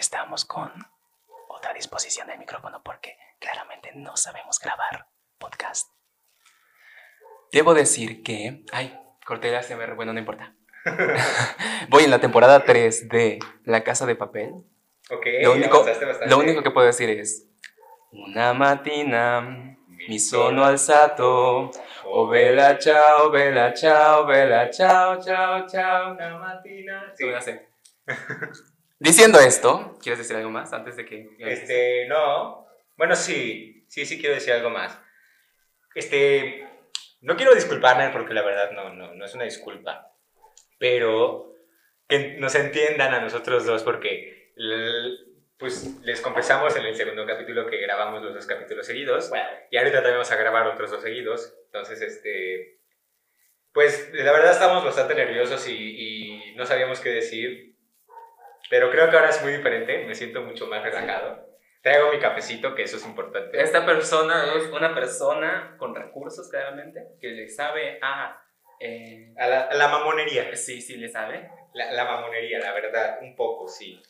estamos con otra disposición del micrófono porque claramente no sabemos grabar podcast. Debo decir que... Ay, corté la CMR, bueno, no importa. Voy en la temporada 3 de La Casa de Papel. Ok, Lo único, lo único que puedo decir es... Una mattina mi sono alzato, oh bella ciao, bella ciao, bella ciao, ciao, ciao. Una matina. Sí, ya sé. Diciendo esto, ¿quieres decir algo más antes de que... Este, no. Bueno, sí, sí, sí quiero decir algo más. Este, no quiero disculparme porque la verdad no, no, no es una disculpa. Pero que nos entiendan a nosotros dos porque, pues, les confesamos en el segundo capítulo que grabamos los dos capítulos seguidos. Y ahorita también vamos a grabar otros dos seguidos. Entonces, este, pues, la verdad estamos bastante nerviosos y, y no sabíamos qué decir. Pero creo que ahora es muy diferente. Me siento mucho más relajado. Traigo mi cafecito, que eso es importante. Esta persona es una persona con recursos, claramente, que le sabe a... eh, A la, a la mamonería. sí, sí, le sabe. La, la mamonería, la verdad, un poco, sí.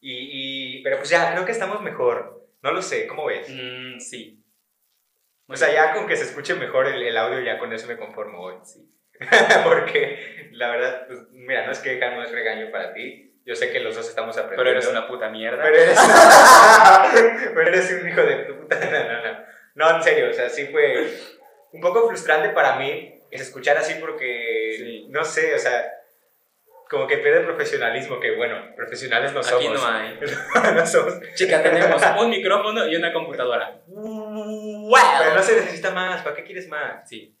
Y, y- pero pues ya, creo que estamos mejor. No lo sé, ¿cómo ves? Mm, sí. O sea, ya con que se escuche mejor el, el audio, ya con eso me conformo hoy. Sí. Porque la verdad, pues, mira, no es queja, no es regaño para ti. Yo sé que los dos estamos aprendiendo. Pero eres una puta mierda. Pero eres, pero eres un hijo de puta. No, no, no. No, en serio, o sea, sí fue un poco frustrante para mí es escuchar así porque, Sí. no sé, o sea, como que pierde profesionalismo, que bueno, profesionales no somos. Aquí no hay. no somos. Chica, tenemos un micrófono y una computadora. Pero no se necesita más, ¿para qué quieres más? Sí.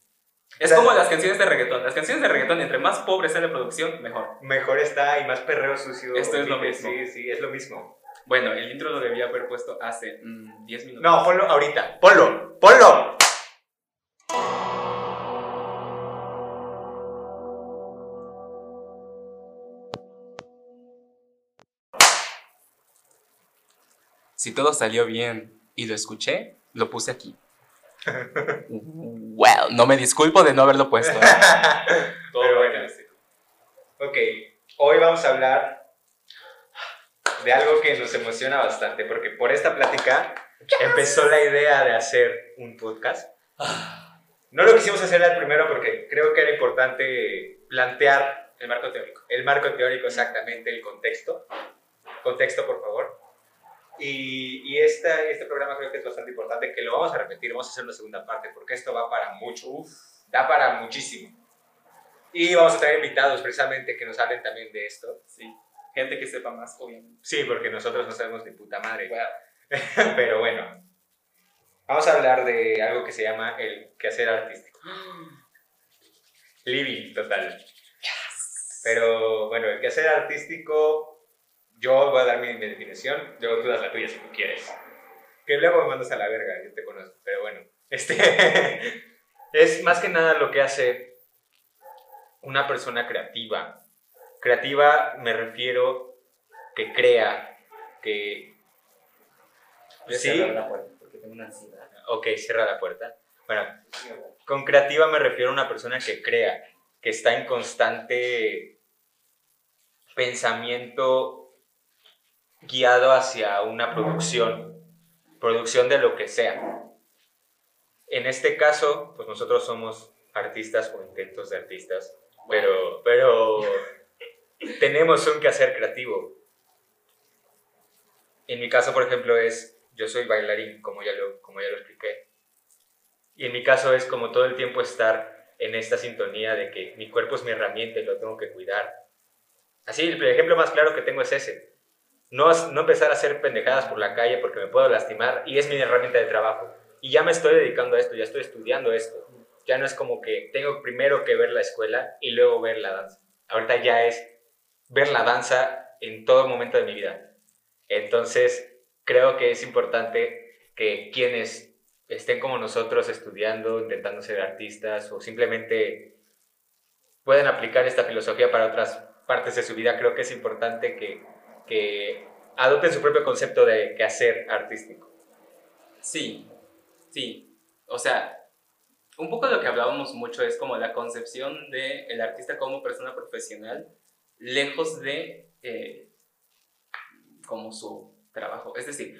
Es como las canciones de reggaetón. Las canciones de reggaetón, entre más pobre sea la producción, mejor. Mejor está y más perreo sucio. Esto es lo mismo. Sí, sí, es lo mismo. Bueno, el intro lo debía haber puesto hace mm, 10 minutos. No, ponlo ahorita. Ponlo, ponlo. Si todo salió bien y lo escuché, lo puse aquí. Well, no me disculpo de no haberlo puesto. ¿eh? Todo Pero bien. bueno. Ok, hoy vamos a hablar de algo que nos emociona bastante, porque por esta plática empezó la idea de hacer un podcast. No lo quisimos hacer al primero porque creo que era importante plantear El marco teórico. el marco teórico exactamente, el contexto. Contexto, por favor. Y, y esta, este programa creo que es bastante importante, que lo vamos a repetir, vamos a hacer una segunda parte, porque esto va para mucho, da para muchísimo. Y vamos a traer invitados precisamente que nos hablen también de esto. Sí. Gente que sepa más, obviamente. Sí, porque nosotros no sabemos ni puta madre. Pero bueno, vamos a hablar de algo que se llama el quehacer artístico. Living, total. Pero bueno, el quehacer artístico, yo voy a dar mi, mi definición, luego tú das la tuya si tú quieres. Que luego me mandas a la verga, yo te conozco, pero bueno. Este es más que nada lo que hace una persona creativa. Creativa me refiero que crea, que... Voy a Sí. cerrar la puerta porque tengo una ansiedad. Ok, cierra la puerta. Bueno, con creativa me refiero a una persona que crea, que está en constante pensamiento guiado hacia una producción, producción de lo que sea. En este caso, pues nosotros somos artistas o intentos de artistas, pero, pero tenemos un quehacer creativo. En mi caso, por ejemplo, es, yo soy bailarín, como ya lo, como ya lo expliqué. Y en mi caso es como todo el tiempo estar en esta sintonía de que mi cuerpo es mi herramienta y lo tengo que cuidar. Así, el ejemplo más claro que tengo es ese. No, no empezar a hacer pendejadas por la calle porque me puedo lastimar y es mi herramienta de trabajo. Y ya me estoy dedicando a esto, ya estoy estudiando esto. Ya no es como que tengo primero que ver la escuela y luego ver la danza. Ahorita ya es ver la danza en todo momento de mi vida. Entonces, creo que es importante que quienes estén como nosotros estudiando, intentando ser artistas o simplemente pueden aplicar esta filosofía para otras partes de su vida, creo que es importante que, que adopten su propio concepto de quehacer artístico. Sí, sí. O sea, un poco lo que hablábamos mucho es como la concepción del el artista como persona profesional, lejos de eh, como su trabajo. Es decir,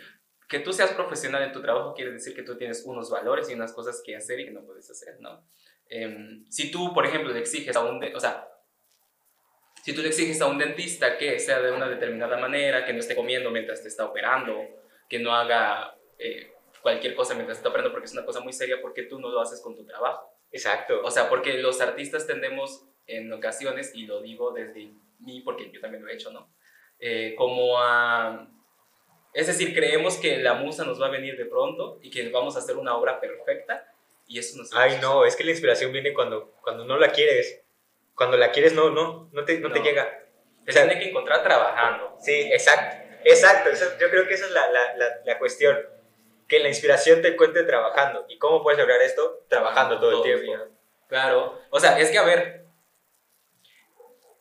que tú seas profesional en tu trabajo quiere decir que tú tienes unos valores y unas cosas que hacer y que no puedes hacer, ¿no? Em, si tú, por ejemplo, le exiges a un, o sea, si tú le exiges a un dentista que sea de una determinada manera, que no esté comiendo mientras te está operando, que no haga eh, cualquier cosa mientras te está operando porque es una cosa muy seria, porque tú no lo haces con tu trabajo. Exacto. O sea, porque los artistas tendemos en ocasiones, y lo digo desde mí porque yo también lo he hecho, ¿no? Eh, como a... Es decir, creemos que la musa nos va a venir de pronto y que vamos a hacer una obra perfecta y eso no Ay, no, es que la inspiración viene cuando, cuando no la quieres. Cuando la quieres, no, no, no te, no, te llega. Te tiene que encontrar trabajando. Sí, exacto. Exacto, yo creo que esa es la, la, la, cuestión. Que la inspiración te encuentre trabajando. ¿Y cómo puedes lograr esto? Trabajando todo, el tiempo. Claro. O sea, es que a ver,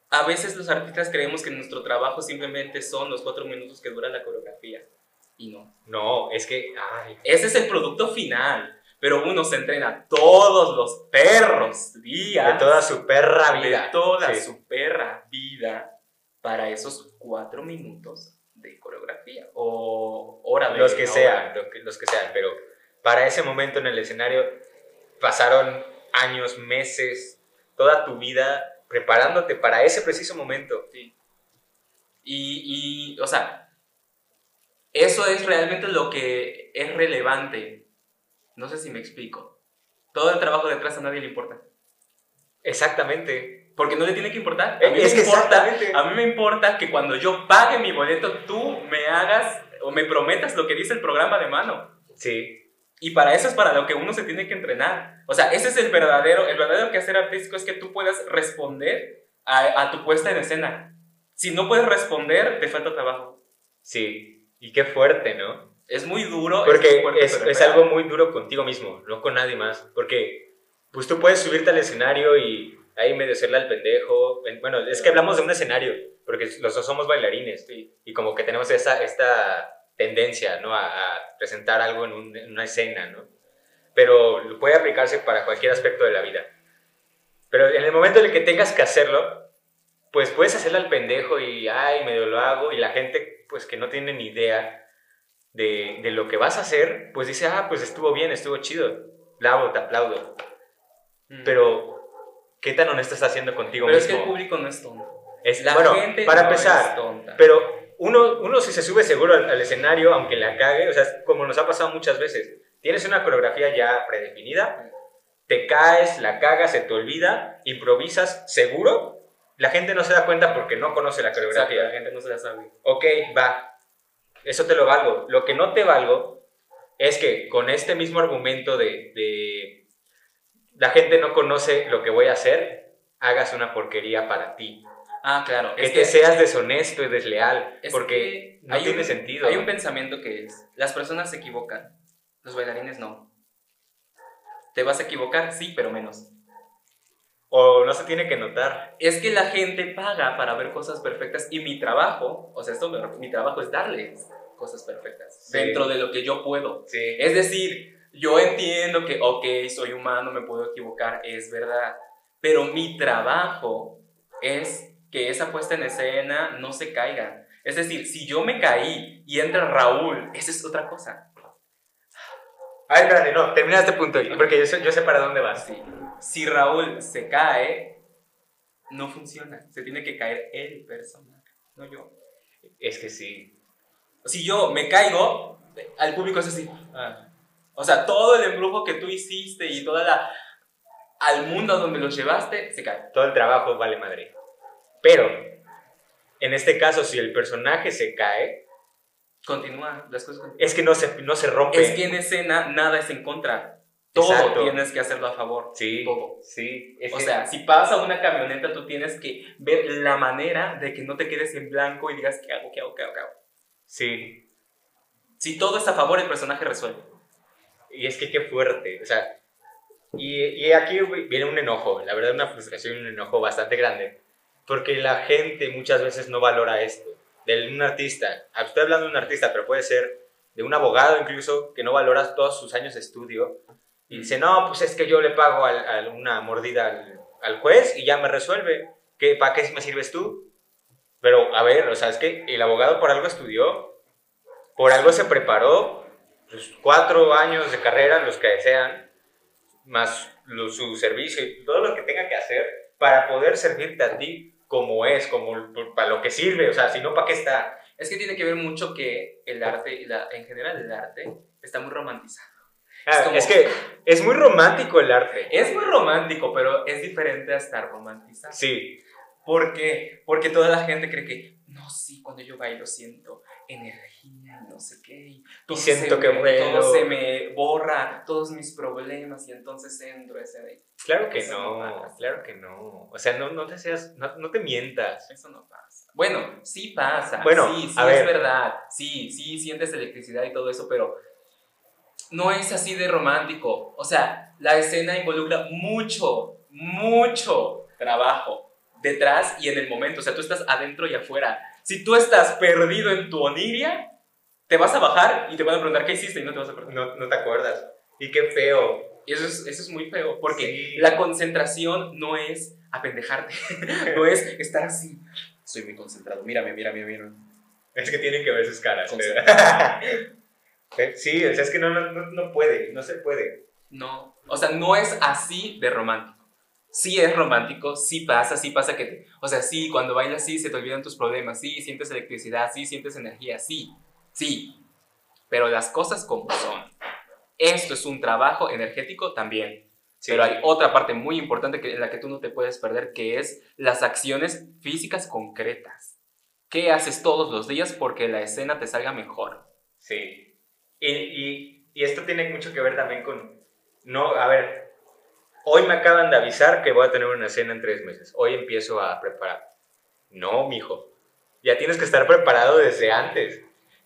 a veces los artistas creemos que nuestro trabajo simplemente son los cuatro minutos que dura la coreografía. Y no. No, es que. Ese es el producto final. Pero uno se entrena todos los perros días. De toda su perra vida. De toda su perra vida para esos cuatro minutos de coreografía. O hora de. Los que sean, los que sean. Pero para ese momento en el escenario pasaron años, meses, toda tu vida preparándote para ese preciso momento. Sí. Y, y, o sea, eso es realmente lo que es relevante. No sé si me explico. Todo el trabajo detrás a nadie le importa. Exactamente. Porque no le tiene que importar. A mí, es me que importa, a mí me importa que cuando yo pague mi boleto, tú me hagas o me prometas lo que dice el programa de mano. Sí. Y para eso es para lo que uno se tiene que entrenar. O sea, ese es el verdadero, el verdadero quehacer artístico, es que tú puedas responder a, a, tu puesta en escena. Si no puedes responder, te falta trabajo. Sí, y qué fuerte, ¿no? Es muy duro. Porque es, es, algo muy duro contigo mismo, no con nadie más. Porque, pues tú puedes subirte al escenario y ahí medio hacerle al pendejo. Bueno, es que hablamos de un escenario, porque los dos somos bailarines. Y como que tenemos esa, esta tendencia, ¿no? A, presentar algo en, una escena, ¿no? Pero puede aplicarse para cualquier aspecto de la vida. Pero en el momento en el que tengas que hacerlo, pues puedes hacerlo al pendejo y, ay, medio lo hago, y la gente, pues que no tiene ni idea de, de lo que vas a hacer, pues dice, ah, pues estuvo bien, estuvo chido, bravo, te aplaudo. Mm. Pero, ¿qué tan honesto estás haciendo contigo pero mismo? Pero es que el público no es tonto. Es, la bueno, gente para empezar, pero uno, uno si se sube seguro al, escenario, aunque la cague, o sea, como nos ha pasado muchas veces, tienes una coreografía ya predefinida, te caes, la cagas, se te olvida, improvisas seguro, la gente no se da cuenta porque no conoce la coreografía. la gente no se la sabe. Ok, va, eso te lo valgo. Lo que no te valgo es que con este mismo argumento de, de la gente no conoce lo que voy a hacer, hagas una porquería para ti. Ah, claro. Que, te seas deshonesto y desleal, porque no tiene sentido. Hay un pensamiento que es, las personas se equivocan, los bailarines no. ¿Te vas a equivocar? Sí, pero menos. O no se tiene que notar. Es que la gente paga para ver cosas perfectas y mi trabajo, o sea, esto mi trabajo es darles cosas perfectas dentro de lo que yo puedo. Sí. Es decir, yo entiendo que, ok, soy humano, me puedo equivocar, es verdad, pero mi trabajo es que esa puesta en escena no se caiga. Es decir, si yo me caí y entra Raúl, esa es otra cosa. Ay, espérate, no, termina este punto, porque yo sé, yo sé para dónde vas. Sí. Si Raúl se cae, no funciona. Se tiene que caer el personaje, no yo. Es que sí. Si yo me caigo, al público es así. Ah. O sea, todo el embrujo que tú hiciste y toda la... al mundo donde los llevaste, se cae. Todo el trabajo vale madre. Pero, en este caso, si el personaje se cae, continúa, las cosas Es que no se, no se rompe. Es que en escena nada es en contra. Todo tienes que hacerlo a favor. Sí. Todo. Sí. o sea, si pasa una camioneta, tú tienes que ver la manera de que no te quedes en blanco y digas, ¿qué hago? ¿Qué hago? ¿Qué hago? ¿Qué hago? Sí. Si todo está a favor, el personaje resuelve. Y es que qué fuerte. O sea, y, y aquí viene un enojo, la verdad, una frustración y un enojo bastante grande porque la gente muchas veces no valora esto. De un artista, ah, estoy hablando de un artista, pero puede ser de un abogado incluso, que no valora todos sus años de estudio, y dice, no, pues es que yo le pago una mordida al, juez y ya me resuelve. ¿Qué, ¿Para qué me sirves tú? Pero, a ver, o sea, es que el abogado por algo estudió, por algo se preparó, pues, cuatro años de carrera, los que desean, más su servicio y todo lo que tenga que hacer para poder servirte a ti como es, como para lo que sirve, o sea, si no, ¿para qué está? Es que tiene que ver mucho que el arte, en general el arte, está muy romantizado. Ah, es, que es muy romántico el arte. Es muy romántico, pero es diferente a estar romantizado. Sí. ¿Por qué? Porque toda la gente cree que, no, sí, cuando yo bailo siento energía, no sé qué. Y, siento que me, Todo se me borra, todos mis problemas, y entonces entro ese de... Claro que no, claro que no. O sea, no, no te seas, no, te mientas. Eso no pasa. Bueno, sí pasa. Bueno, sí, sí es verdad. Sí, sí sientes electricidad y todo eso, pero no es así de romántico. O sea, la escena involucra mucho, mucho trabajo detrás y en el momento. O sea, tú estás adentro y afuera. Si tú estás perdido en tu oniria, te vas a bajar y te van a preguntar qué hiciste y no te vas a acordar. No, no te acuerdas. Y qué feo. Y eso es, eso es muy feo, porque la concentración no es apendejarte, no es estar así. Estoy muy concentrado. Mírame, mírame, mírame. Es que tienen que ver sus caras. Sí, o sea, es que no, no, no puede, no se puede. No, o sea, no es así de romántico. Sí es romántico, sí pasa, sí pasa que, te, o sea, sí, cuando bailas sí se te olvidan tus problemas, sí, sientes electricidad, sí, sientes energía, sí, sí. Pero las cosas como son. Esto es un trabajo energético también. Pero hay otra parte muy importante que, en la que tú no te puedes perder, que es las acciones físicas concretas. ¿Qué haces todos los días porque la escena te salga mejor? Sí. Y, y, esto tiene mucho que ver también con, no, a ver, hoy me acaban de avisar que voy a tener una escena en tres meses, hoy empiezo a preparar. No, mijo, ya tienes que estar preparado desde antes.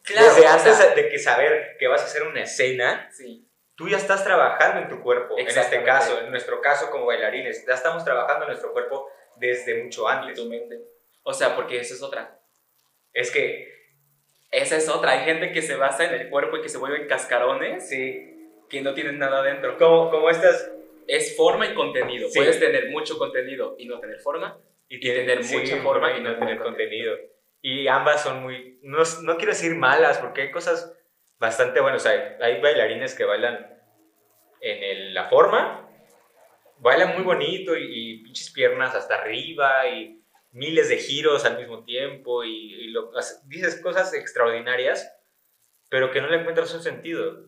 desde antes de que saber que vas a hacer una escena, sí. tú ya estás trabajando en tu cuerpo, en este caso, en nuestro caso como bailarines, ya estamos trabajando en nuestro cuerpo desde mucho antes. tu mente. O sea, porque esa es otra. Es que esa es otra. Hay gente que se basa en el cuerpo y que se vuelven cascarones. Sí. Que no tienen nada dentro. Como, como estas. Es forma y contenido. Puedes tener mucho contenido y no tener forma. Y, tener mucha forma y no tener contenido. Y ambas son muy. No, no, quiero decir malas, porque hay cosas bastante buenas. hay, hay bailarines que bailan en el, la forma. Bailan muy bonito y, y pinches piernas hasta arriba y miles de giros al mismo tiempo y, lo, dices cosas extraordinarias, pero que no le encuentras un sentido.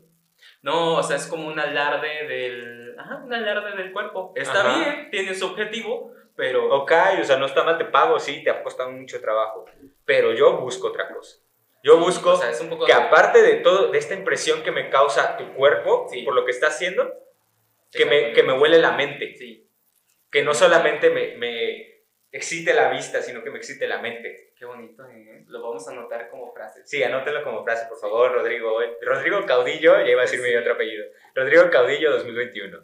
No, o sea, es como un alarde del, ajá, un alarde del cuerpo. Está bien, tiene su objetivo, pero... Ok, o sea, no está mal, te pago, sí, te ha costado mucho trabajo, pero yo busco otra cosa. Yo busco que aparte de todo, de esta impresión que me causa tu cuerpo por lo que está haciendo, que me, que me huele la mente. Sí. Que no solamente me, me excite la vista, sino que me excite la mente. Qué bonito, ¿eh? Lo vamos a anotar como frase. Sí, anótenlo como frase, por favor, Rodrigo. Rodrigo Caudillo, ya iba a decir mi otro apellido. Rodrigo Caudillo 2021.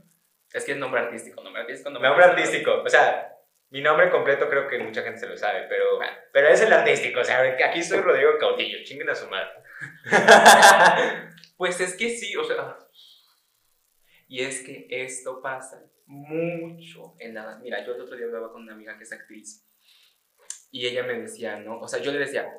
Es que es nombre artístico, nombre artístico, nombre, nombre artístico. O sea, mi nombre completo creo que mucha gente se lo sabe, pero, pero es el artístico. O sea, aquí soy Rodrigo Caudillo, chinguen a su madre. pues es que sí, o sea. Y es que esto pasa mucho en nada. Mira, yo el otro día hablaba con una amiga que es actriz y ella me decía, ¿no? O sea, yo le decía,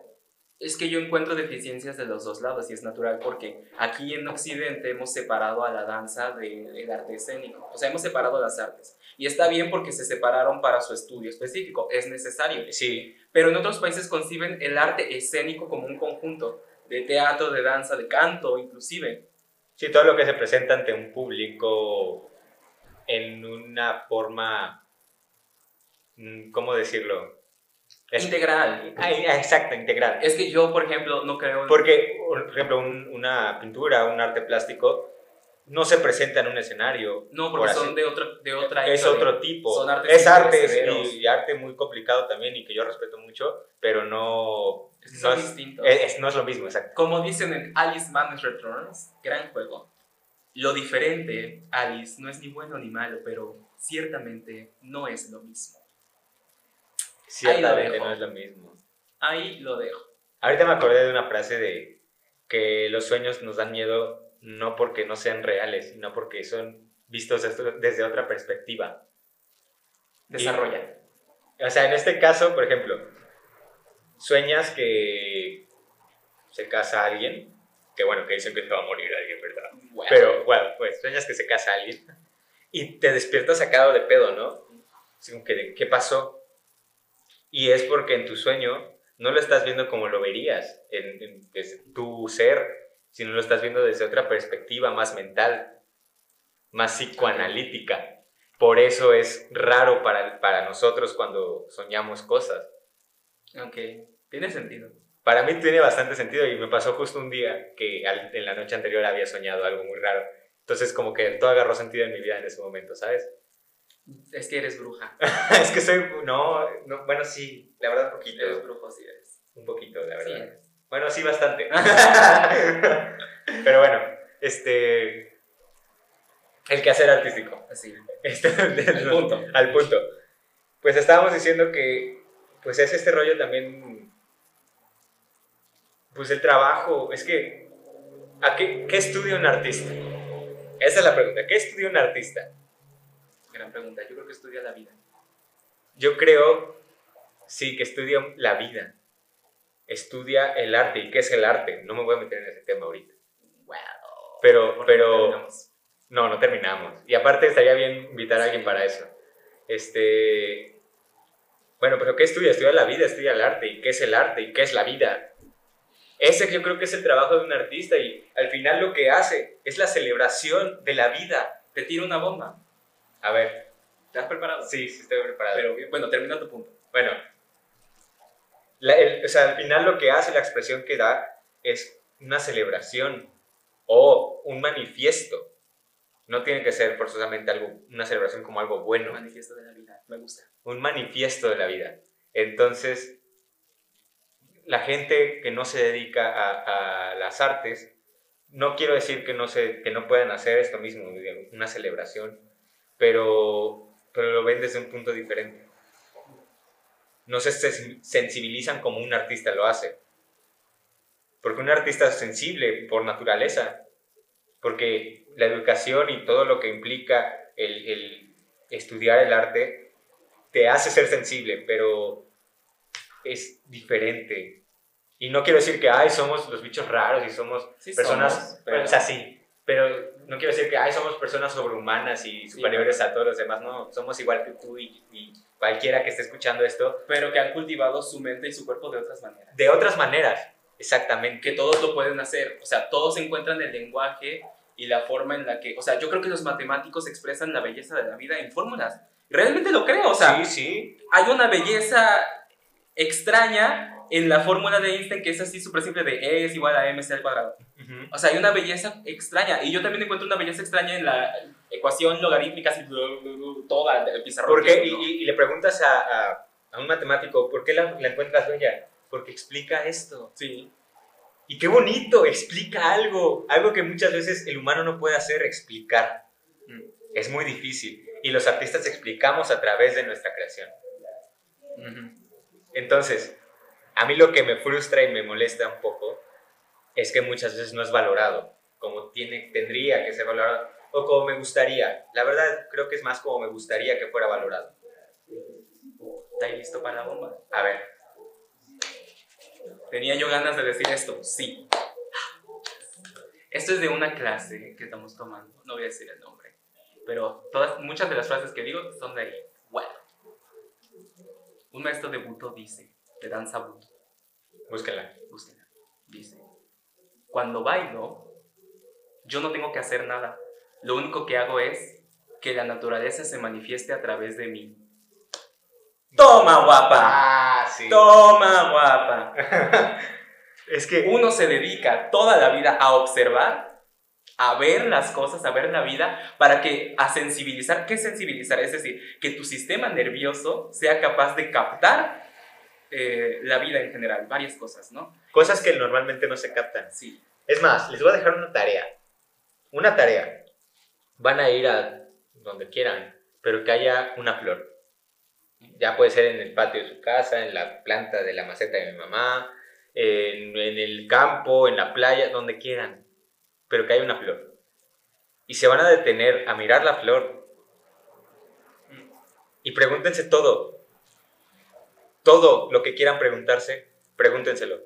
es que yo encuentro deficiencias de los dos lados y es natural porque aquí en Occidente hemos separado a la danza del arte escénico, o sea, hemos separado las artes. Y está bien porque se separaron para su estudio específico, es necesario. Sí. Pero en otros países conciben el arte escénico como un conjunto de teatro, de danza, de canto, inclusive. Sí, todo lo que se presenta ante un público en una forma, mm, ¿cómo decirlo? integral. Ah, exacto, integral. Es que yo, por ejemplo, no creo... Porque, por ejemplo, una pintura, un arte plástico, no se presenta en un escenario. No, porque son de, otro, de otra Es otro tipo. Son es arte y, arte muy complicado también y que yo respeto mucho, pero no... Es, no, es, no es lo mismo, exacto. Como dicen en Alice Madness Returns, gran juego. Lo diferente, Alice, no es ni bueno ni malo, pero ciertamente no es lo mismo. Ciertamente no es lo mismo. Ahí lo dejo. Ahorita me acordé de una frase de que los sueños nos dan miedo no porque no sean reales, sino porque son vistos desde otra perspectiva. Desarrolla. o sea, en este caso, por ejemplo, sueñas que se casa alguien, que bueno, que dicen que se va a morir alguien, ¿verdad? Pero bueno, pues sueñas que se casa alguien y te despiertas sacado de pedo, ¿no? Así como que, ¿qué pasó? Y es porque en tu sueño no lo estás viendo como lo verías en, en- desde tu ser, sino lo estás viendo desde otra perspectiva más mental, más psicoanalítica. Por eso es raro para, para nosotros cuando soñamos cosas. ok, tiene sentido. Para mí tiene bastante sentido y me pasó justo un día que al- en la noche anterior había soñado algo muy raro. Entonces como que todo agarró sentido en mi vida en ese momento, ¿sabes? Es que eres bruja. es que soy... No, no, bueno, sí, la verdad un poquito. Eres brujo, sí eres. Un poquito, la Sí verdad. eres. Bueno, sí, bastante. Pero bueno, este... El quehacer artístico. Así. Este, Al punto. Al punto. Pues estábamos diciendo que, pues es este rollo también, pues el trabajo, es que, ¿a qué, qué estudia un artista? Esa es la pregunta, ¿qué estudia un artista? Gran pregunta. Yo creo que estudia la vida. Yo creo, sí, que estudia la vida, estudia el arte, ¿y qué es el arte? No me voy a meter en ese tema ahorita. Wow. Pero, pero, No, no terminamos. Y aparte estaría bien invitar a alguien para eso. Este. Bueno, pero ¿qué estudia? Estudia la vida, estudia el arte. ¿Y qué es el arte? ¿Y qué es la vida? Ese yo creo que es el trabajo de un artista y al final lo que hace es la celebración de la vida. Te tiro una bomba. A ver, ¿Te has preparado? sí, sí estoy preparado. Pero bueno, termina tu punto. bueno, la- el- o sea, al final lo que hace, la expresión que da, es una celebración o un manifiesto. No tiene que ser forzosamente algo, una celebración como algo bueno. Manifiesto de la vida. Me gusta. un manifiesto de la vida. Entonces, la gente que no se dedica a, las artes, no quiero decir que no, se, que no puedan hacer esto mismo, una celebración, pero, pero lo ven desde un punto diferente. No se sen- sensibilizan como un artista lo hace. Porque un artista es sensible por naturaleza, porque la educación y todo lo que implica el estudiar el arte te hace ser sensible, pero es diferente. Y no quiero decir que, ay, somos los bichos raros y somos Sí personas, somos, pero- o sea, sí, pero no quiero decir que, ay, somos personas sobrehumanas y superiores a todos los demás, no, somos igual que tú y, y cualquiera que esté escuchando esto, Pero que han cultivado su mente y su cuerpo de otras maneras. de otras maneras, exactamente. que todos lo pueden hacer. O sea, todos encuentran el lenguaje y la forma en la que. O sea, yo creo que los matemáticos expresan la belleza de la vida en fórmulas. Realmente lo creo. O sea, sí, sí, hay una belleza extraña en la fórmula de Einstein que es así súper simple de E es igual a mc al cuadrado. Ujú. O sea, hay una belleza extraña. Y yo también encuentro una belleza extraña en la ecuación logarítmica, así, toda el pizarrón. ¿Por qué? Y, y- y le preguntas a, a- a un matemático, ¿por qué la, la encuentras bella? Porque explica esto. Sí. Y qué bonito, explica algo, algo que muchas veces el humano no puede hacer, explicar. Mm. Es muy difícil. Y los artistas explicamos a través de nuestra creación. Ujú. Entonces, a mí lo que me frustra y me molesta un poco es que muchas veces no es valorado como tiene, tendría que ser valorado o como me gustaría. La verdad, creo que es más como me gustaría que fuera valorado. ¿Está ahí listo para la bomba? A ver, Tenía yo ganas de decir esto, sí. Esto es de una clase que estamos tomando, no voy a decir el nombre, pero todas, muchas de las frases que digo son de ahí. Bueno, un maestro de Buto dice, de danza Buto, búsquenla. búsquenla, dice, cuando bailo, yo no tengo que hacer nada, lo único que hago es que la naturaleza se manifieste a través de mí. ¡Toma, guapa! Ah, sí. ¡Toma, guapa! Es que uno se dedica toda la vida a observar, a ver las cosas, a ver la vida, para que a sensibilizar, ¿qué es sensibilizar? Es decir, que tu sistema nervioso sea capaz de captar eh, la vida en general, varias cosas, ¿no? cosas que normalmente no se captan. Sí. Es más, les voy a dejar una tarea. Una tarea. Van a ir a donde quieran, pero que haya una flor. Ya puede ser en el patio de su casa, en la planta de la maceta de mi mamá, en, en el campo, en la playa, donde quieran. Pero que haya una flor. Y se van a detener a mirar la flor. Y pregúntense todo. Todo lo que quieran preguntarse. pregúntenselo.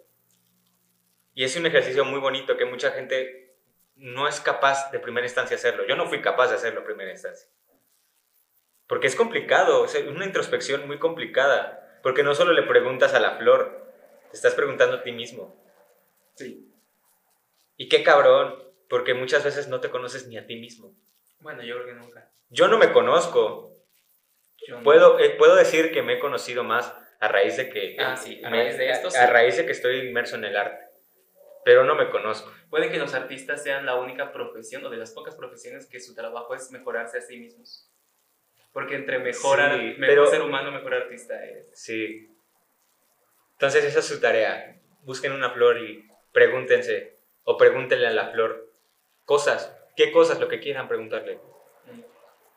Y es un ejercicio muy bonito que mucha gente no es capaz de primera instancia hacerlo. Yo no fui capaz de hacerlo en primera instancia. Porque es complicado, es una introspección muy complicada. Porque no solo le preguntas a la flor, te estás preguntando a ti mismo. Sí. Y qué cabrón, porque muchas veces no te conoces ni a ti mismo. Bueno, yo creo que nunca. Yo no me conozco. Yo no. Puedo, eh, puedo decir que me he conocido más a raíz de que... Ah, sí, a me- raíz de esto, a- sí. A raíz de que estoy inmerso en el arte. Pero no me conozco. Puede que los artistas sean la única profesión o de las pocas profesiones que su trabajo es mejorarse a sí mismos. Porque entre mejor, Sí, mejor pero- ser humano, mejor artista eres. Sí. Entonces esa es su tarea. Busquen una flor y pregúntense o pregúntenle a la flor cosas. ¿Qué cosas? Lo que quieran preguntarle.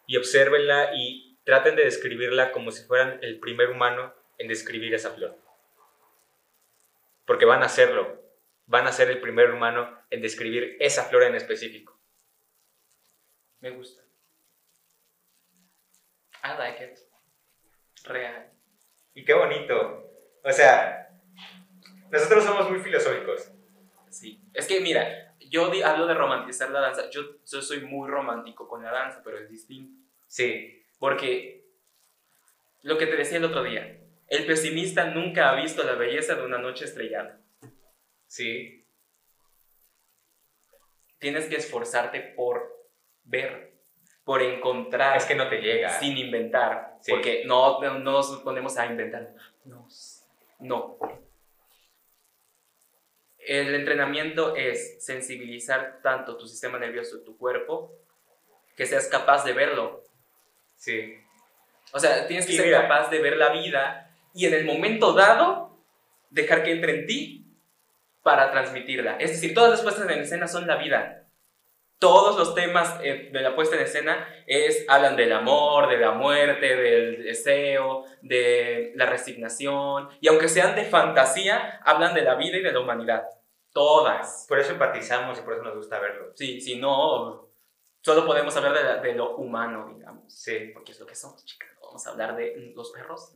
Y obsérvenla y traten de describirla como si fueran el primer humano en describir esa flor. Porque van a hacerlo. Van a ser el primer humano en describir esa flor en específico. Me gusta. I like it. Real. Y qué bonito. O sea, nosotros somos muy filosóficos. Sí. Es que mira, yo di- hablo de romantizar la danza. Yo, yo soy muy romántico con la danza, pero es distinto. Sí, Porque lo que te decía el otro día, el pesimista nunca ha visto la belleza de una noche estrellada. sí, Tienes que esforzarte por ver, por encontrar, es que no te llega. sin inventar. Sí. Porque no, no nos ponemos a inventar. No. No. El entrenamiento es sensibilizar tanto tu sistema nervioso, tu cuerpo, que seas capaz de verlo. Sí, O sea, tienes que ser mira. capaz de ver la vida y en el momento dado dejar que entre en ti para transmitirla. Es decir, todas las puestas en escena son la vida. Todos los temas eh, de la puesta en escena es, hablan del amor, de la muerte, del deseo, de la resignación. Y aunque sean de fantasía, hablan de la vida y de la humanidad. Todas. por eso empatizamos y por eso nos gusta verlo. Sí, si no, solo podemos hablar de, la- de lo humano, digamos Sí, porque es lo que somos, chicas. Vamos a hablar de los perros.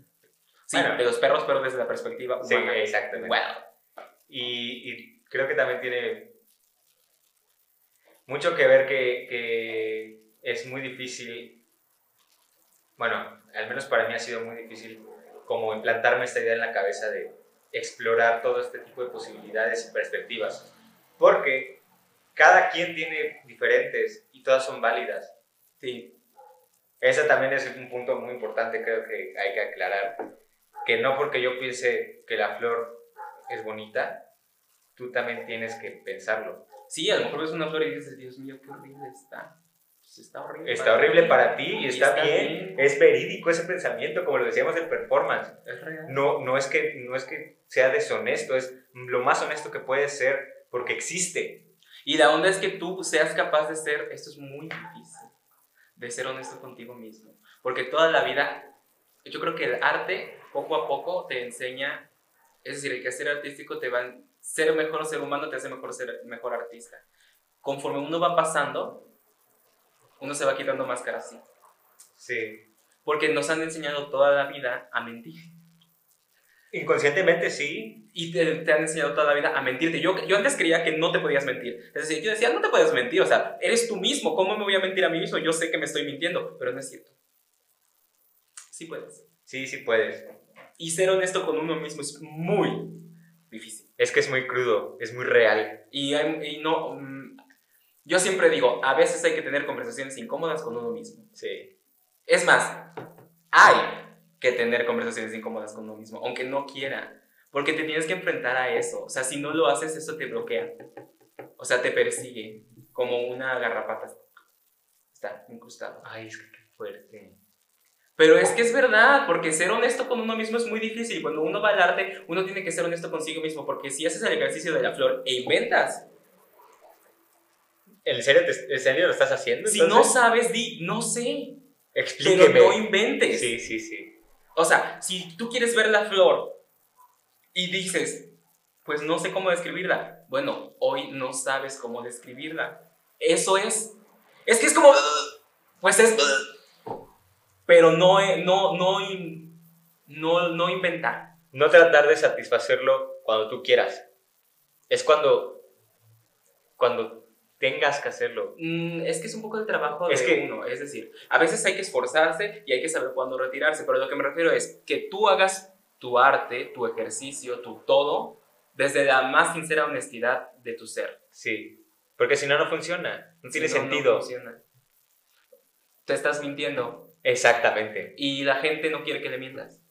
Sí, Bueno. de los perros, pero desde la perspectiva sí, humana. exactamente. Wow. Y, y creo que también tiene mucho que ver que, que es muy difícil, bueno, al menos para mí ha sido muy difícil como implantarme esta idea en la cabeza de explorar todo este tipo de posibilidades y perspectivas, porque cada quien tiene diferentes y todas son válidas. Sí, Ese también es un punto muy importante, creo que hay que aclarar. Que no porque yo piense que la flor es bonita, tú también tienes que pensarlo. sí, a lo mejor ves una flor y dices, Dios mío, qué horrible está. Está horrible. Está horrible para ti y está, está bien. bien. Es verídico ese pensamiento, como lo decíamos del performance. Es real. No, no, es que, no es que sea deshonesto, es lo más honesto que puede ser porque existe. Y la onda es que tú seas capaz de ser, esto es muy difícil, de ser honesto contigo mismo. Porque toda la vida, yo creo que el arte poco a poco te enseña, es decir, el que ser artístico te va a, ser mejor ser humano te hace mejor ser mejor artista. Conforme uno va pasando, uno se va quitando máscaras, sí. Sí. Porque nos han enseñado toda la vida a mentir. Inconscientemente sí. Y te, te han enseñado toda la vida a mentirte. Yo, yo antes creía que no te podías mentir. Es decir, yo decía, no te puedes mentir. O sea, eres tú mismo. ¿Cómo me voy a mentir a mí mismo? Yo sé que me estoy mintiendo, pero no es cierto. Sí puedes. Sí, sí puedes. Y ser honesto con uno mismo es muy difícil. Es que es muy crudo, es muy real. Y, hay- y no... yo siempre digo, a veces hay que tener conversaciones incómodas con uno mismo. Sí. Es más, hay que tener conversaciones incómodas con uno mismo, aunque no quiera, porque te tienes que enfrentar a eso. O sea, si no lo haces, eso te bloquea. O sea, te persigue como una garrapata. Está incrustado. Ay, es que qué fuerte. Pero es que es verdad, porque ser honesto con uno mismo es muy difícil. Cuando uno va al arte, uno tiene que ser honesto consigo mismo, porque si haces el ejercicio de la flor e inventas, ¿En serio, te- en serio lo estás haciendo? si no sabes, di, no sé, pero Explíqueme. no inventes. Sí, sí, sí. O sea, si tú quieres ver la flor y dices, pues no sé cómo describirla, bueno, hoy no sabes cómo describirla. Eso es. Es que es como. Pues es. Pero no, eh, no, no, no, no inventar. no tratar de satisfacerlo cuando tú quieras. Es cuando, cuando tengas que hacerlo. Mm, es que es un poco el trabajo de Es que- uno. Es decir, a veces hay que esforzarse y hay que saber cuándo retirarse. Pero lo que me refiero es que tú hagas tu arte, tu ejercicio, tu todo, desde la más sincera honestidad de tu ser. Sí, porque si no, no funciona. No tiene Si no, no sentido. funciona. Te estás mintiendo Exactamente. y la gente no quiere que le mientas.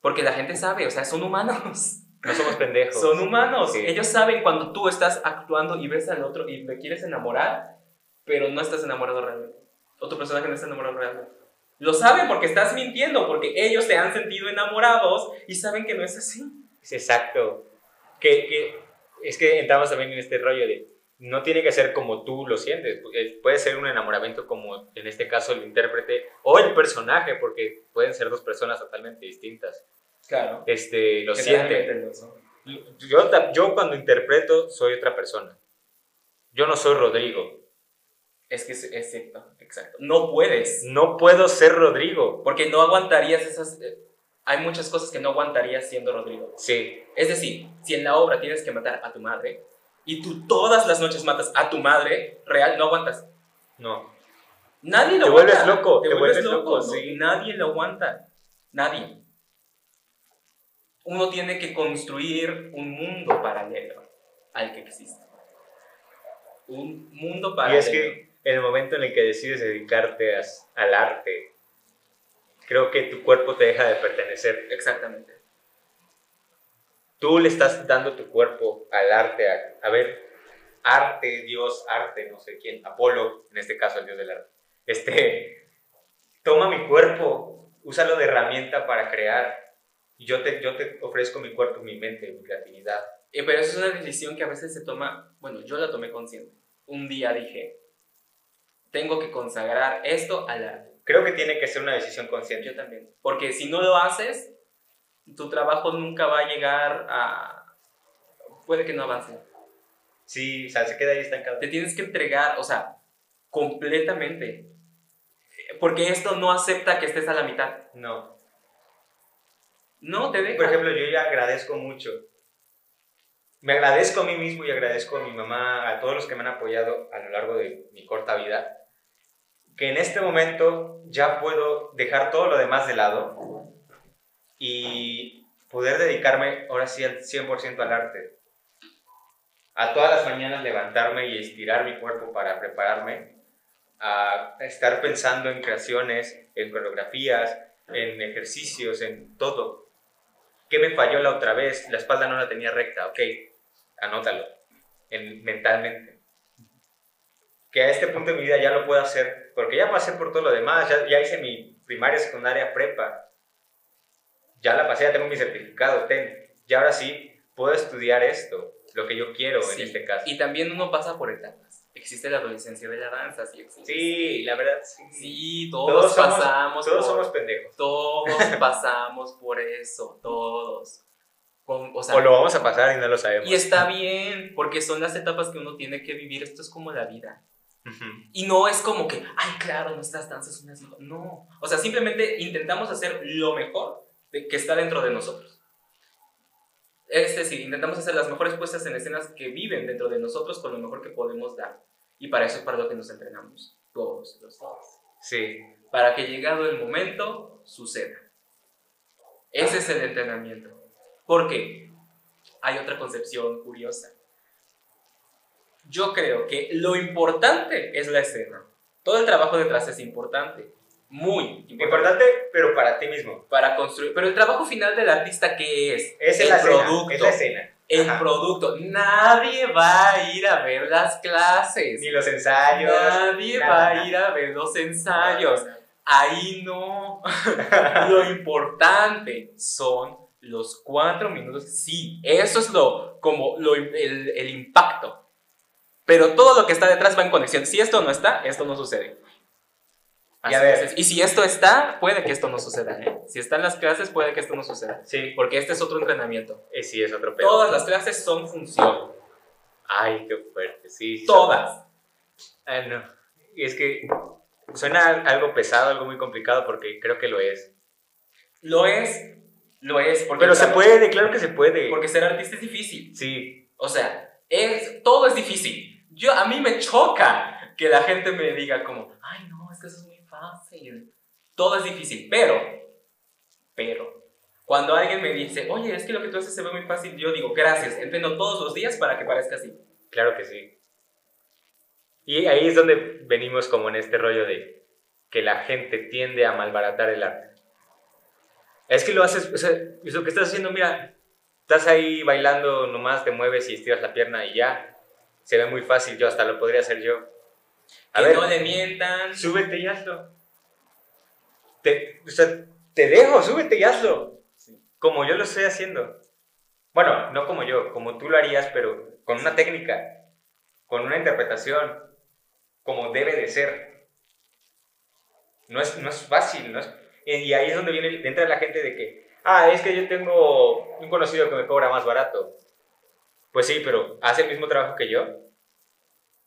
Porque la gente sabe, o sea, son humanos. No somos pendejos. Son humanos. Sí. Ellos saben cuando tú estás actuando y ves al otro y le quieres enamorar, pero no estás enamorado realmente. O tu personaje no está enamorado realmente. Lo saben porque estás mintiendo, porque ellos te han sentido enamorados y saben que no es así. Es Exacto. Que, que- es que entramos también en este rollo de no tiene que ser como tú lo sientes. Eh, Puede ser un enamoramiento como en este caso el intérprete o el personaje, porque pueden ser dos personas totalmente distintas. Claro. Este, lo siente. Yo, yo cuando interpreto soy otra persona. Yo no soy Rodrigo. Es que es, es cierto, exacto. No puedes. No puedo ser Rodrigo. Porque no aguantarías esas... eh, hay muchas cosas que no aguantarías siendo Rodrigo. Sí, Es decir, si en la obra tienes que matar a tu madre y tú todas las noches matas a tu madre, real, no aguantas. no. Nadie lo Te aguanta. vuelves loco, Te, te vuelves, vuelves loco, loco, ¿no? sí. Nadie lo aguanta. Nadie. Uno tiene que construir un mundo paralelo al que existe. Un mundo Y paralelo. es que en el momento en el que decides dedicarte a- al arte, creo que tu cuerpo te deja de pertenecer. Exactamente. Tú le estás dando tu cuerpo al arte, a, a ver, arte, Dios, arte, no sé quién, Apolo, en este caso el Dios del arte. Este, toma mi cuerpo, úsalo de herramienta para crear. Yo te, yo te ofrezco mi cuerpo, mi mente, mi creatividad. Eh, Pero eso es una decisión que a veces se toma, bueno, yo la tomé consciente. Un día dije, tengo que consagrar esto al arte. Creo que tiene que ser una decisión consciente. Yo también. Porque si no lo haces, tu trabajo nunca va a llegar a... Puede que no avance. Sí, o sea, se queda ahí estancado. Te tienes que entregar, o sea, completamente. Porque esto no acepta que estés a la mitad. No. No, te deja. Por ejemplo, yo ya agradezco mucho. Me agradezco a mí mismo y agradezco a mi mamá, a todos los que me han apoyado a lo largo de mi corta vida, que en este momento ya puedo dejar todo lo demás de lado y poder dedicarme ahora sí al 100% al arte. A todas las mañanas levantarme y estirar mi cuerpo para prepararme, a estar pensando en creaciones, en coreografías, en ejercicios, en todo. ¿Qué me falló la otra vez? La espalda no la tenía recta, ok, anótalo, en, mentalmente. Que a este punto de mi vida ya lo puedo hacer, porque ya pasé por todo lo demás, ya, ya hice mi primaria, secundaria, prepa, ya la pasé, ya tengo mi certificado, ten, y ahora sí puedo estudiar esto, lo que yo quiero Sí. en este caso. Y también uno pasa por etapas. Existe la adolescencia de la danza, sí existe. Sí, la verdad, sí. Sí, todos, todos somos, pasamos todos por somos pendejos. Todos pasamos por eso, todos. Con- o sea, O lo vamos a pasar y no lo sabemos. y está bien, porque son las etapas que uno tiene que vivir. Esto es como la vida. Y no es como que, ay, claro, nuestras danzas son así. No. O sea, simplemente intentamos hacer lo mejor de- que está dentro de nosotros. Es decir, intentamos hacer las mejores puestas en escenas que viven dentro de nosotros con lo mejor que podemos dar. Y para eso es para lo que nos entrenamos todos los días. Sí, Para que llegado el momento, suceda. Ese es el entrenamiento. Porque hay otra concepción curiosa. Yo creo que lo importante es la escena. Todo el trabajo detrás es importante. Muy importante. importante, pero para ti mismo. Para construir. Pero el trabajo final del artista, ¿qué es? Es el la escena, producto. es la escena. El Ajá. producto. Nadie va a ir a ver las clases. Ni los ensayos. Nadie nada, va a nada. ir a ver los ensayos. Ahí no. lo importante son los cuatro minutos. Sí, eso es lo, como lo, el, el impacto. Pero todo lo que está detrás va en conexión. Si esto no está, esto no sucede. Y a Así ver. Y si esto está, puede que esto no suceda. ¿eh? Si están las clases, puede que esto no suceda. Sí, Porque este es otro entrenamiento. eh, sí, es otro pedo. Todas las clases son función. Ay, qué fuerte, sí. Todas. Ah, no. Y es que suena algo pesado, algo muy complicado, porque creo que lo es. Lo es, Lo es. Porque Pero se puede, claro que se puede. Porque ser artista es difícil. Sí, O sea, es, todo es difícil. Yo, a mí me choca que la gente me diga como, ay, no, es que eso es fácil. Todo es difícil, pero, pero, cuando alguien me dice, oye, es que lo que tú haces se ve muy fácil, yo digo, gracias, entreno todos los días para que parezca así. claro que sí. Y ahí es donde venimos como en este rollo de que la gente tiende a malbaratar el arte. Es que lo haces, o sea, lo que estás haciendo, mira, estás ahí bailando, nomás te mueves y estiras la pierna y ya. Se ve muy fácil, yo hasta lo podría hacer yo. A Que ver, no le mientan. súbete y hazlo. Te, o sea, te dejo, súbete y hazlo. Como yo lo estoy haciendo. Bueno, no como yo, como tú lo harías, pero con una técnica, con una interpretación, como debe de ser. No es, no es fácil, ¿no? Es- y ahí es donde viene, entra la gente de que, ah, es que yo tengo un conocido que me cobra más barato. Pues sí, pero hace el mismo trabajo que yo.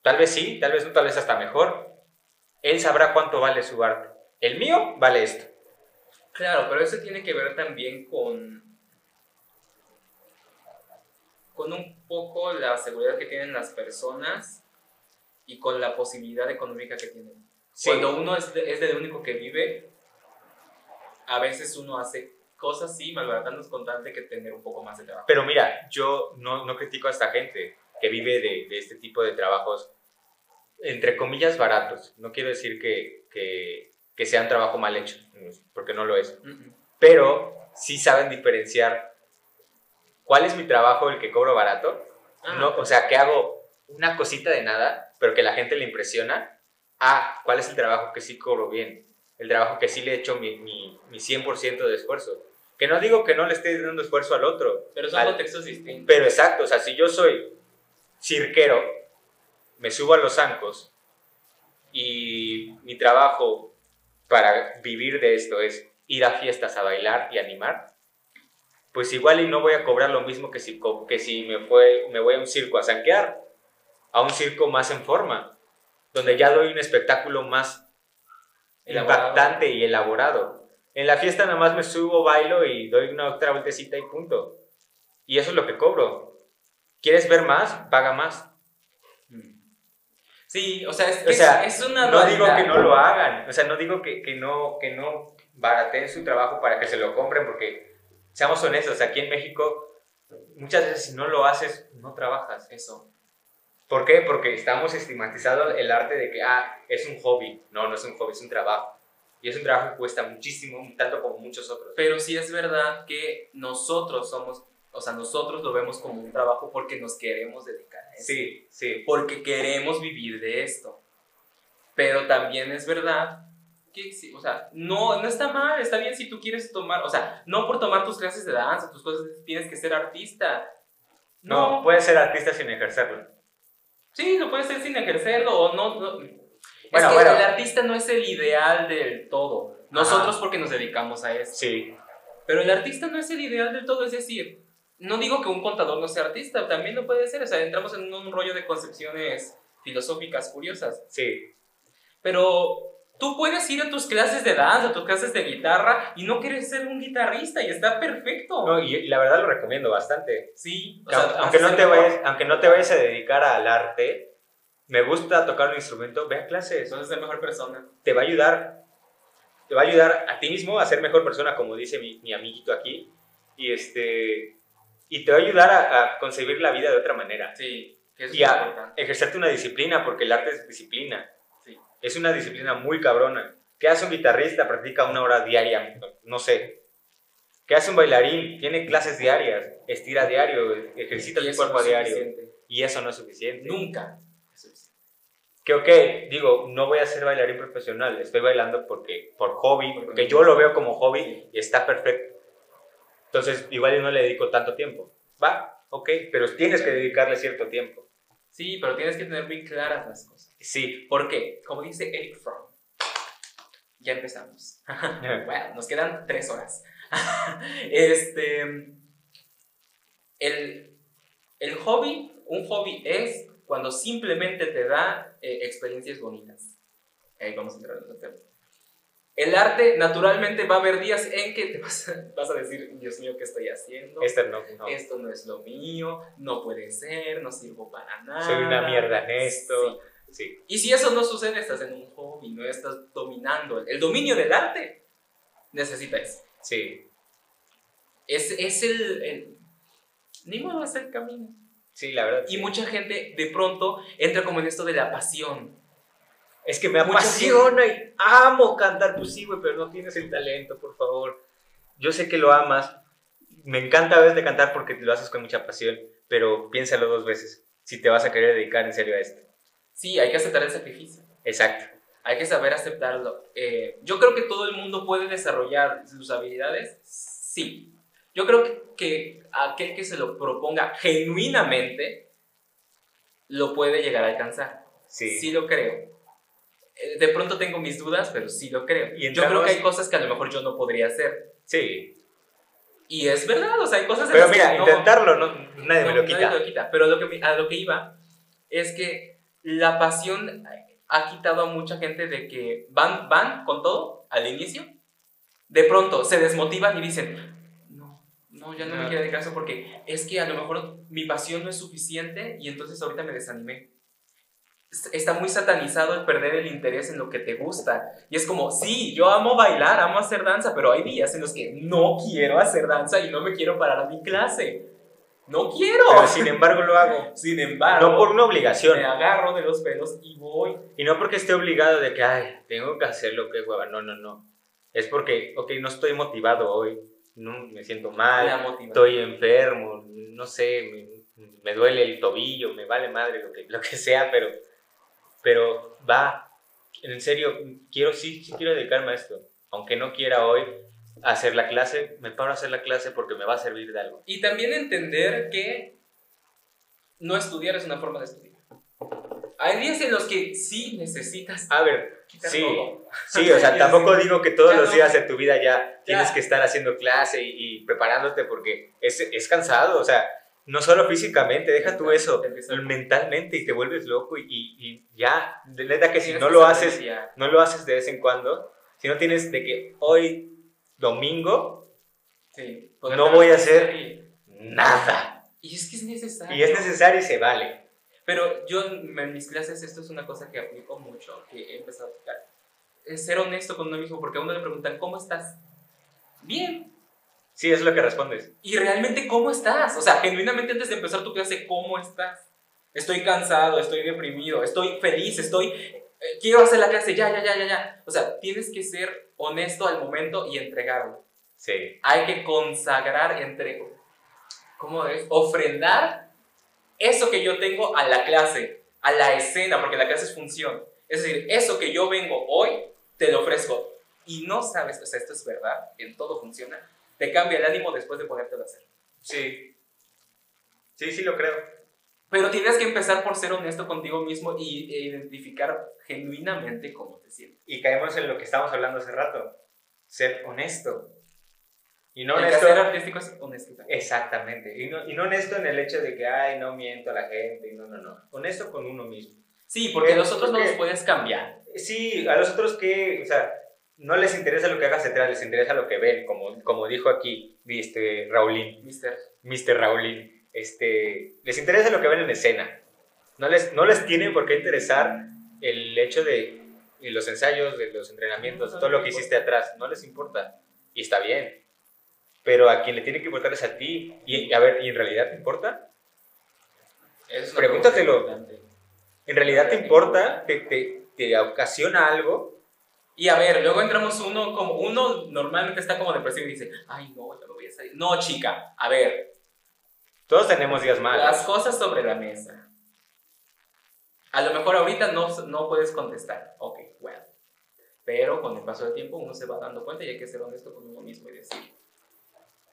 Tal vez sí, tal vez no, tal vez hasta mejor. Él sabrá cuánto vale su arte. El mío vale esto. Claro, pero eso tiene que ver también con con un poco la seguridad que tienen las personas y con la posibilidad económica que tienen. Sí. Cuando uno es, de- es del único que vive, a veces uno hace cosas sí, malbaratando es constante que tener un poco más de trabajo. Pero mira, yo no, no critico a esta gente que vive de, de este tipo de trabajos, entre comillas, baratos. No quiero decir que, que, que sea un trabajo mal hecho, porque no lo es. Ujú. Pero sí saben diferenciar cuál es mi trabajo, el que cobro barato. Ah, No, o sea, que hago una cosita de nada, pero que la gente le impresiona. Ah, ¿cuál es el trabajo que sí cobro bien? El trabajo que sí le echo mi, mi, mi 100% de esfuerzo. Que no digo que no le esté dando esfuerzo al otro. pero son al- contextos distintos. pero exacto, o sea, si yo soy cirquero, me subo a los zancos y mi trabajo para vivir de esto es ir a fiestas a bailar y animar, pues igual y no voy a cobrar lo mismo que si, que si me, fue, me voy a un circo a zanquear, a un circo más en forma, donde ya doy un espectáculo más Elaborado. impactante y elaborado. En la fiesta nada más me subo, bailo y doy una otra vueltecita y punto. Y eso es lo que cobro. ¿Quieres ver más? Paga más. Sí, o sea, es, O sea, es una No digo que no lo hagan. O sea, no digo que, que no, que no barateen su trabajo para que se lo compren, porque seamos honestos, aquí en México muchas veces si no lo haces, no trabajas. Eso. ¿Por qué? Porque estamos estigmatizados el arte de que, ah, es un hobby. No, no es un hobby, es un trabajo. Y es un trabajo que cuesta muchísimo, tanto como muchos otros. Pero sí es verdad que nosotros somos, o sea, nosotros lo vemos como un trabajo porque nos queremos dedicar a eso. Sí, sí. Porque queremos vivir de esto. Pero también es verdad que, sí, o sea, no, no está mal, está bien si tú quieres tomar, o sea, no por tomar tus clases de danza, tus cosas, tienes que ser artista. No, No, puedes ser artista sin ejercerlo. sí, lo puedes ser sin ejercerlo o no. no. Bueno, es que bueno. el artista no es el ideal del todo. Nosotros porque nos dedicamos a eso. Sí. Pero el artista no es el ideal del todo, es decir, no digo que un contador no sea artista, también lo puede ser, o sea, entramos en un rollo de concepciones filosóficas curiosas. Sí. Pero tú puedes ir a tus clases de danza, a tus clases de guitarra y no quieres ser un guitarrista y está perfecto. No, y, y la verdad lo recomiendo bastante. Sí, o sea, aunque, no te vayas, aunque no te vayas a dedicar al arte, me gusta tocar un instrumento, ve a clases. Entonces es mejor persona. Te va a ayudar, te va a ayudar a ti mismo a ser mejor persona, como dice mi, mi amiguito aquí. Y, este, y te va a ayudar a, a concebir la vida de otra manera. Sí, que eso Y es a importante. ejercerte una disciplina, porque el arte es disciplina. Sí. Es una disciplina muy cabrona. ¿Qué hace un guitarrista? Practica una hora diaria, no sé. ¿Qué hace un bailarín? Tiene clases diarias, estira diario, ejercita eso cuerpo no diario. suficiente. Y eso no es suficiente. Nunca. es. Que ok, digo, no voy a ser bailarín profesional, estoy bailando porque, por hobby, Porque yo lo veo como hobby y está perfecto. Entonces, igual yo no le dedico tanto tiempo. Va, ok, pero tienes que dedicarle cierto tiempo. Sí, pero tienes que tener bien claras las cosas. Sí. ¿Por qué? Como dice Eric Fromm. Ya empezamos. Bueno, nos quedan tres horas. este. El, el hobby, un hobby es cuando simplemente te da eh, experiencias bonitas. Ahí vamos a entrar en el tema. El arte, naturalmente, va a haber días en que te vas a, vas a decir, Dios mío, ¿qué estoy haciendo? Esto no, no. Esto no es lo mío, no puede ser, no sirvo para nada. Soy una mierda en esto. Sí. Sí. Y si eso no sucede, estás en un hobby, no estás dominando. El dominio del arte necesita eso. Sí. Es, es el, el- Ni modo, es el camino. Sí, la verdad. Y sí. mucha gente de pronto entra como en esto de la pasión. Es que me apasiona y amo cantar. Pues sí, güey, pero no tienes el talento, por favor. Yo sé que lo amas. Me encanta verte cantar porque lo haces con mucha pasión, pero piénsalo dos veces si te vas a querer dedicar en serio a esto. Sí, hay que aceptar el sacrificio. Exacto. Hay que saber aceptarlo. Eh, yo creo que todo el mundo puede desarrollar sus habilidades. Sí. Yo creo que, que aquel que se lo proponga genuinamente lo puede llegar a alcanzar. Sí. Sí lo creo. Eh, De pronto tengo mis dudas, pero sí lo creo. Y yo creo que hay cosas que a lo mejor yo no podría hacer. Sí. Y es verdad, o sea, hay cosas Pero mira, que no- intentarlo, no, nadie me no, lo nadie quita. me lo quita. Pero lo que, a lo que iba es que la pasión ha quitado a mucha gente de que van, van con todo al inicio. De pronto se desmotivan y dicen, no, no, ya no, me No. quiero dedicar a eso porque es que a lo mejor mi pasión no es suficiente y entonces ahorita me desanimé. Es- Está muy satanizado el perder el interés en lo que te gusta. Y es como, sí, yo amo bailar, amo hacer danza, pero hay días en los que no quiero hacer danza y no me quiero parar a mi clase. No quiero. Pero sin embargo lo hago. Sin embargo, No por una obligación. me agarro de los pelos y voy. Y no porque esté obligado de que, ay, tengo que hacerlo, que hueva. No, no, no. Es porque, ok, no estoy motivado hoy. No, me siento mal. Estoy enfermo. No sé, me, me duele el tobillo. Me vale madre lo que, lo que sea, pero, pero va. En serio, quiero, sí, sí quiero dedicarme a esto. Aunque no quiera hoy hacer la clase, me paro a hacer la clase porque me va a servir de algo. Y también entender que no estudiar es una forma de estudiar. Hay días en los que sí necesitas A ver, sí. todo. Sí, o sea, tampoco digo que todos Ya los no. días de tu vida ya, Ya. tienes que estar haciendo clase y, y preparándote porque es, es cansado, o sea, no solo físicamente, deja tú eso, mentalmente y te vuelves loco y, y- ya, de neta que si no lo haces, no lo haces de vez en cuando, si no tienes de que hoy, domingo, Sí, No voy a hacer- Y, nada. y es que es necesario. Y es necesario y se vale. Pero yo en en mis clases esto es una cosa que aplico mucho, que he empezado a aplicar. Es ser honesto con uno mismo, porque a uno le preguntan, ¿cómo estás? Bien. Sí, es lo que respondes. Y realmente, ¿cómo estás? O sea, genuinamente antes de empezar tu clase, ¿cómo estás? Estoy cansado, estoy deprimido, estoy feliz, estoy... eh, quiero hacer la clase, ya, ya, ya, ya, ya. O sea, tienes que ser honesto al momento y entregarlo. Sí. Hay que consagrar, entre... ¿Cómo es? Ofrendar eso que yo tengo a la clase, a la escena, porque la clase es función. Es decir, eso que yo vengo hoy, te lo ofrezco. Y no sabes, o sea, esto es verdad, en todo funciona, te cambia el ánimo después de ponértelo a hacer. Sí. Sí, sí lo creo. Pero tienes que empezar por ser honesto contigo mismo y, e identificar genuinamente cómo te sientes. Y caemos en lo que estábamos hablando hace rato. Ser honesto. Y no el honesto. hacer artístico es honestidad. Exactamente. Y no, y no honesto en el hecho de que, ay, no miento a la gente. No, no, no. Honesto con uno mismo. Sí, porque Eh, los otros no porque- los puedes cambiar. Sí, a los otros que, o sea, no les interesa lo que hagas detrás, les interesa lo que ven, como, como dijo aquí este, Raulín, Mister. Mr. Raulín. Este, les interesa lo que ven en escena. No les, no les tiene por qué interesar el hecho de los ensayos, de los entrenamientos, No, todo lo que importa. hiciste atrás. No les importa. Y está bien. Pero a quien le tiene que importar es a ti. Y a ver, ¿y en realidad te importa? Es una Pregúntatelo. ¿En realidad te importa? ¿Te, te, te ocasiona algo? Y a ver, luego entramos uno como uno normalmente está como depresivo y dice, ay no, ya no voy a salir. No, chica, a ver, Todos tenemos días malos. las cosas sobre la mesa. A lo mejor ahorita no, no puedes contestar. Ok, bueno. Pero con el paso del tiempo uno se va dando cuenta y hay que ser honesto con uno mismo y decir,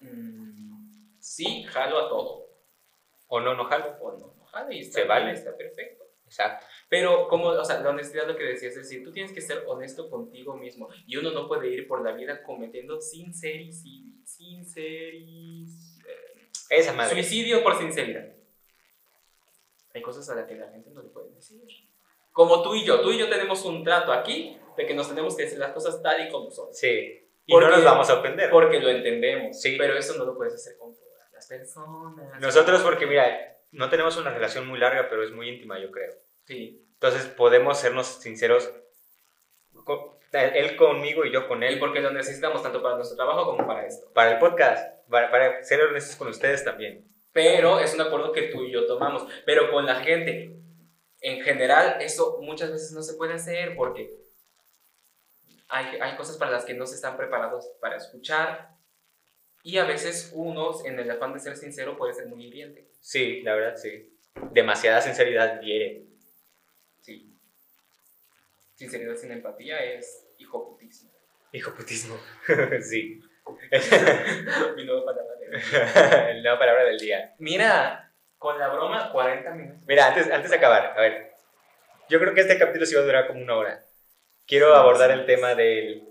"Mm, sí, jalo a todo. ¿O no, no jalo? O no, no jalo y está Se vale. está perfecto. Exacto. Pero como, o sea, la honestidad lo que decías es decir, tú tienes que ser honesto contigo mismo y uno no puede ir por la vida cometiendo sincericidio, sinceris, eh, Esa madre. suicidio por sinceridad. Hay cosas a las que la gente no le puede decir. Como tú y yo, tú y yo tenemos un trato aquí de que nos tenemos que decir las cosas tal y como son. Sí. Y Porque- no nos vamos a ofender. Porque lo entendemos. Sí. Pero eso no lo puedes hacer con todas las personas. Nosotros porque, mira, no tenemos una relación muy larga, pero es muy íntima, yo creo. Sí. Entonces podemos sernos sinceros, con- él conmigo y yo con Y él, porque lo necesitamos tanto para nuestro trabajo como para esto. para el podcast, para, para ser honestos con ustedes también. Pero es un acuerdo que tú y yo tomamos. Pero con la gente, en general, eso muchas veces no se puede hacer porque hay, hay cosas para las que no se están preparados para escuchar. Y a veces uno, en el afán de ser sincero, puede ser muy hiriente. Sí, la verdad, sí. Demasiada sinceridad hiere. Sí. Sinceridad sin empatía es hijo putísimo. Hijo putismo. sí. Mi nueva palabra de- La palabra del día. Mira, con la broma, 40 minutos. Mira, antes, antes de acabar, a ver. Yo creo que este capítulo sí va a durar como una hora. Quiero abordar el tema de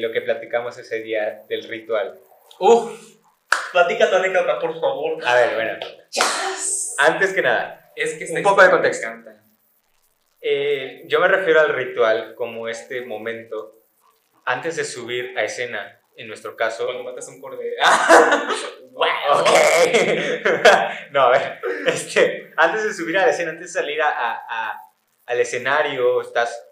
lo que platicamos ese día del ritual. Uf, platica tu anécdota, por favor. A ver, bueno. Antes que nada, Es que Un poco de contexto. eh, yo me refiero al ritual como este momento antes de subir a escena, en nuestro caso. Cuando matas un cordero. ¡Wow! Ok. no, a ver. Este, antes de subir a la escena, antes de salir a, a- a- al escenario, estás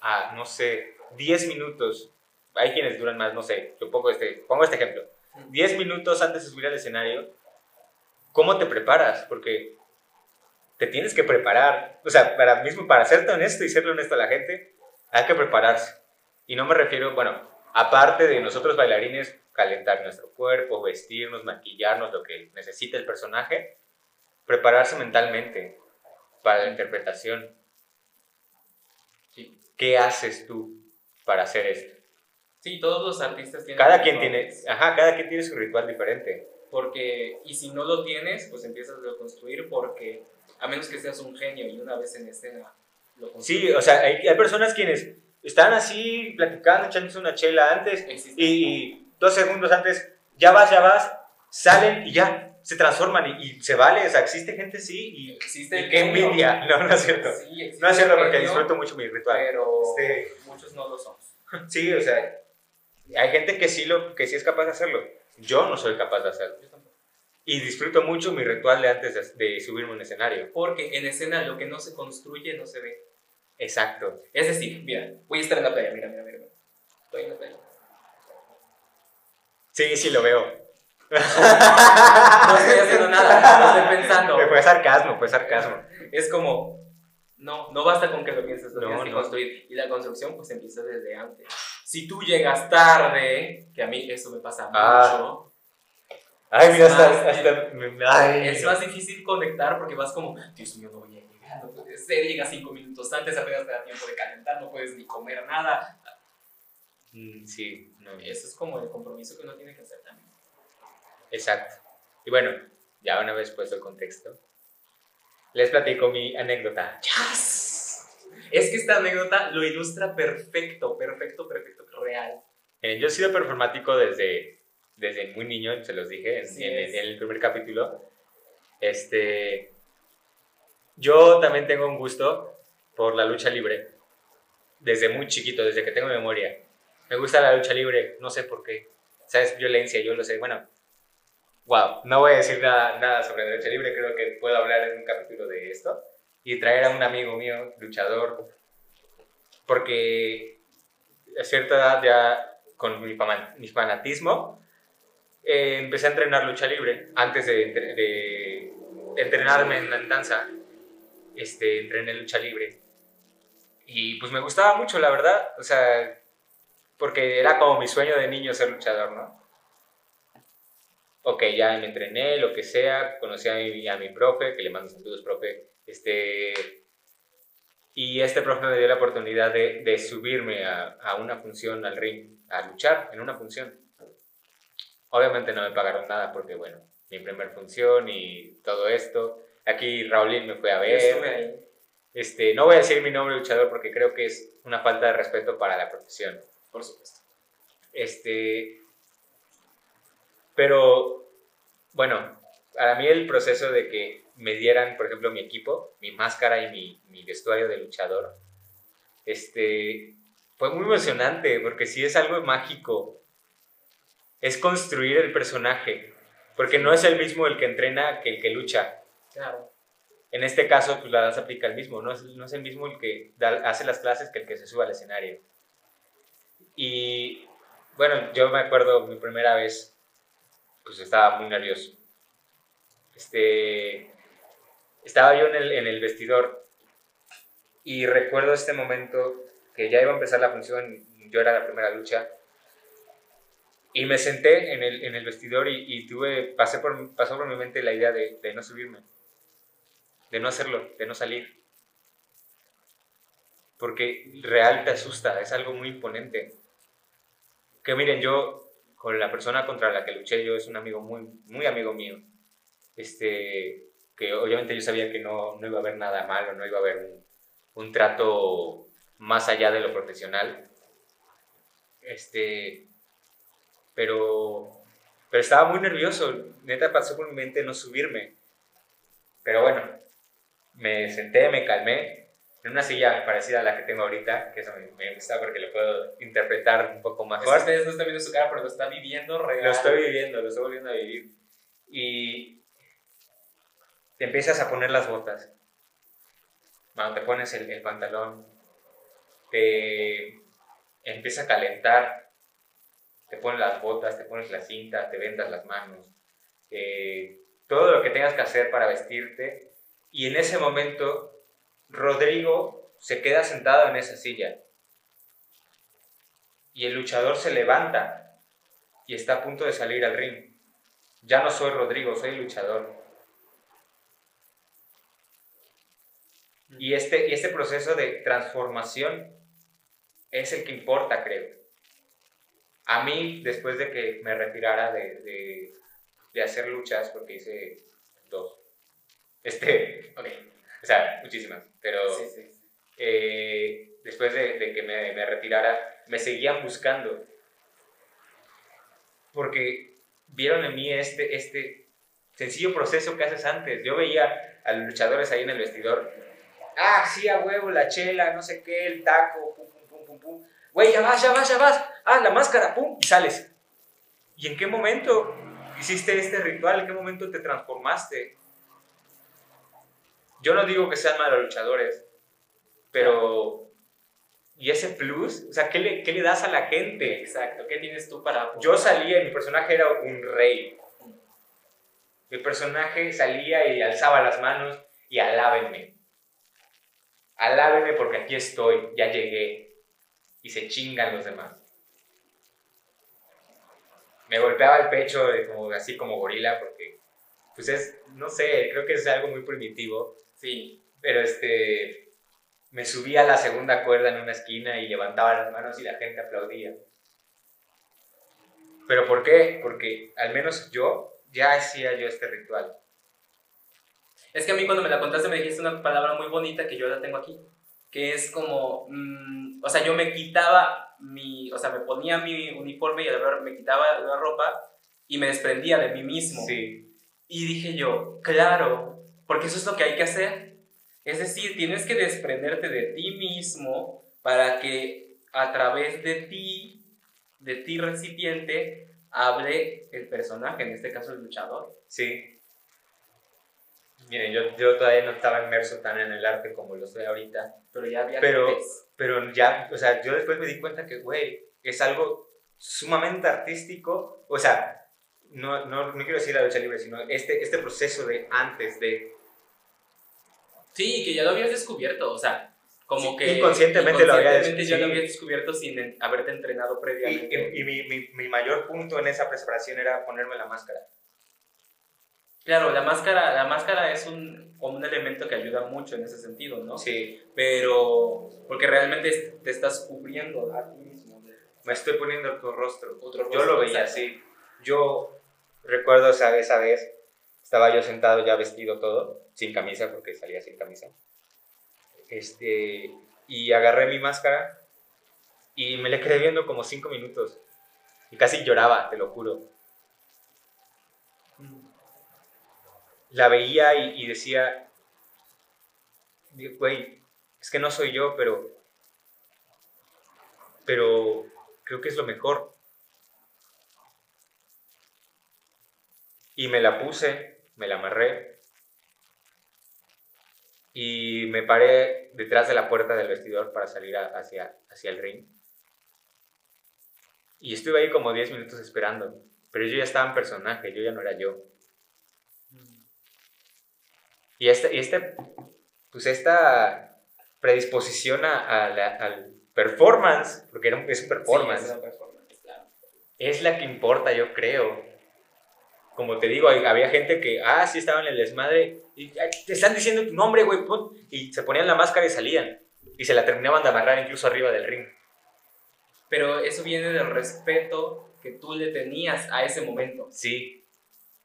a, no sé, 10 minutos. Hay quienes duran más, no sé. Yo pongo este, pongo este ejemplo. 10 minutos antes de subir al escenario, ¿cómo te preparas? Porque te tienes que preparar. O sea, para mismo, para serte honesto y serle honesto a la gente, hay que prepararse. Y no me refiero, bueno, aparte de nosotros bailarines, calentar nuestro cuerpo, vestirnos, maquillarnos, lo que necesita el personaje, prepararse mentalmente para la interpretación. ¿Qué haces tú para hacer esto? Sí, todos los artistas tienen. Cada quien tiene, ajá, cada quien tiene su ritual diferente. Porque, y si no lo tienes, pues empiezas a construir porque, a menos que seas un genio y una vez en escena lo Sí, construyes. o sea, hay, hay personas quienes están así platicando, echándose una chela antes Existe. y dos segundos antes, ya vas, ya vas, salen y ya, se transforman y, y se vale, o sea, existe gente sí y, existe y qué envidia, no, no es cierto. Sí, No es cierto porque genio, disfruto mucho mi ritual. Pero Este- muchos no lo somos. Sí, o sea, hay gente que sí, lo, que sí es capaz de hacerlo. Yo no soy capaz de hacerlo. Y disfruto mucho mi ritual de antes de, de subirme a un escenario. Porque en escena lo que no se construye no se ve. Exacto. Es decir, mira, voy a estar en la playa, mira, mira, mira. mira. Estoy en la playa. Sí, sí lo veo. No estoy haciendo nada, no estoy pensando. Fue sarcasmo, fue sarcasmo. Es como, no, no basta con que lo pienses, lo No, tienes que no. construir. Y la construcción pues empieza desde antes. Si tú llegas tarde, que a mí eso me pasa Ah. mucho, Ay, mira, hasta, hasta- ay, es más difícil conectar porque vas como, Dios mío, no voy a llegar, no puede ser, llegas cinco minutos antes, apenas te da tiempo de calentar, no puedes ni comer nada. Mm, Sí, no, Eso es como el compromiso que uno tiene que hacer también. exacto. Y bueno, ya una vez puesto el contexto, les platico mi anécdota. Es que esta anécdota lo ilustra perfecto, perfecto, perfecto, real. Eh, yo he sido performático desde, desde muy niño, se los dije en, en- en el primer capítulo. Este, yo también tengo un gusto por la lucha libre, desde muy chiquito, desde que tengo memoria. Me gusta la lucha libre, no sé por qué. ¿Sabes? Violencia, yo lo sé. Bueno, wow, no voy a decir nada, nada sobre lucha libre, creo que puedo hablar en un capítulo de esto. Y traer a un amigo mío, luchador, porque a cierta edad ya con mi, mi fanatismo eh, empecé a entrenar lucha libre antes de, de entrenarme en la danza. Este, entrené lucha libre. Y pues me gustaba mucho la verdad. O sea porque era como mi sueño de niño ser luchador no ok ya me entrené lo que sea conocí a mi, a mi profe que le mando saludos profe este y este profe me dio la oportunidad de, de subirme a, a una función al ring, a luchar en una función. Obviamente no me pagaron nada porque, bueno, mi primer función y todo esto. Aquí Raulín me fue a ver. Este, no voy a decir mi nombre luchador porque creo que es una falta de respeto para la profesión. Por supuesto. Este, pero, bueno, para mí el proceso de que me dieran, por ejemplo, mi equipo, mi máscara y mi, mi vestuario de luchador, este, fue muy emocionante porque sí es algo mágico. Es construir el personaje, porque no es el mismo el que entrena que el que lucha. Claro. En este caso, pues la danza aplica el mismo, no es, no es el mismo el que hace las clases que el que se sube al escenario. Y bueno, yo me acuerdo mi primera vez, pues estaba muy nervioso. Este, estaba yo en el, en el vestidor y recuerdo este momento que ya iba a empezar la función, yo era la primera lucha, y me senté en el, en el vestidor y, y, tuve, pasé por, pasó por mi mente la idea de, de no subirme, de no hacerlo, de no salir. Porque real te asusta, es algo muy imponente. Que miren, yo con la persona contra la que luché, yo es un amigo muy, muy amigo mío. Este, que obviamente yo sabía que no, no iba a haber nada malo, no iba a haber un, un trato más allá de lo profesional. Este, pero, pero estaba muy nervioso. Neta pasó por mi mente no subirme. Pero bueno, me senté, me calmé en una silla parecida a la que tengo ahorita, que eso me, gusta porque lo puedo interpretar un poco mejor. ustedes no están viendo su cara, pero lo está viviendo real. Lo estoy viviendo, lo estoy volviendo a vivir. Y te empiezas a poner las botas. Cuando te pones el, el pantalón, te empieza a calentar, te pones las botas, te pones la cinta, te vendas las manos, eh, todo lo que tengas que hacer para vestirte. Y en ese momento, Rodrigo se queda sentado en esa silla. Y el luchador se levanta y está a punto de salir al ring. Ya no soy Rodrigo, soy luchador. Y este, y este proceso de transformación es el que importa, creo. A mí, después de que me retirara de, de, hacer luchas, porque hice dos, este, o sea, muchísimas, pero eh, después de, de que me, me, retirara, me seguían buscando, porque vieron en mí este, este sencillo proceso que haces antes. Yo veía a los luchadores ahí en el vestidor, ah, sí, a huevo, la chela, no sé qué, el taco, Güey, ya vas, ya vas, ya vas. Ah, la máscara, pum, y sales. ¿Y en qué momento hiciste este ritual? ¿En qué momento te transformaste? Yo no digo que sean malos luchadores, pero... ¿Y ese plus? O sea, ¿qué le, qué le das a la gente? Exacto, ¿qué tienes tú para...? Yo salía, mi personaje era un rey. Mi personaje salía y alzaba las manos y alábenme. Alábenme porque aquí estoy, ya llegué y se chingan los demás. Me golpeaba el pecho como, así como gorila porque, pues es, no sé, creo que es algo muy primitivo. Sí. Pero este, me subía a la segunda cuerda en una esquina y levantaba las manos y la gente aplaudía. ¿Pero por qué? Porque al menos yo ya hacía yo este ritual. Es que a mí cuando me la contaste me dijiste una palabra muy bonita que yo la tengo aquí que es como, mm, o sea, yo me quitaba mi, o sea, me ponía mi uniforme y ver me quitaba la ropa y me desprendía de mí mismo. Sí. Y dije yo, claro, porque eso es lo que hay que hacer. Es decir, tienes que desprenderte de ti mismo para que a través de ti, de ti recipiente, hable el personaje, en este caso el luchador. Sí. Miren, yo, yo todavía no estaba inmerso tan en el arte como lo estoy ahorita. Pero ya había pero, pero ya, o sea, yo después me di cuenta que, güey, es algo sumamente artístico. O sea, no, no, no quiero decir la lucha libre, sino este, este proceso de antes de... Sí, que ya lo habías descubierto, o sea, como que... Inconscientemente, lo había descubierto. ya lo habías descubierto sin haberte entrenado previamente. Y, y, mi, mi, mi mayor punto en esa preparación era ponerme la máscara. Claro, la máscara, la máscara es un, un elemento que ayuda mucho en ese sentido, ¿no? Sí. Pero, porque realmente te estás cubriendo a ti mismo. Me estoy poniendo otro rostro. Otro Yo lo veía así. Yo recuerdo esa, esa vez, estaba yo sentado ya vestido todo, sin camisa, porque salía sin camisa. Este, y agarré mi máscara y me le quedé viendo como cinco minutos. Y casi lloraba, te lo juro la veía y, y decía, güey, es que no soy yo, pero, pero creo que es lo mejor. Y me la puse, me la amarré y me paré detrás de la puerta del vestidor para salir hacia, hacia el ring. Y estuve ahí como 10 minutos esperando, pero yo ya estaba en personaje, yo ya no era yo. Y este, este pues esta predisposición a, al performance, porque era, es un performance, es la que importa, yo creo como te digo, había gente que, ah, sí estaba en el desmadre, y te están diciendo tu nombre, güey, y se ponían la máscara y salían, y se la terminaban de amarrar incluso arriba del ring. Pero eso viene del respeto que tú le tenías a ese momento. Sí.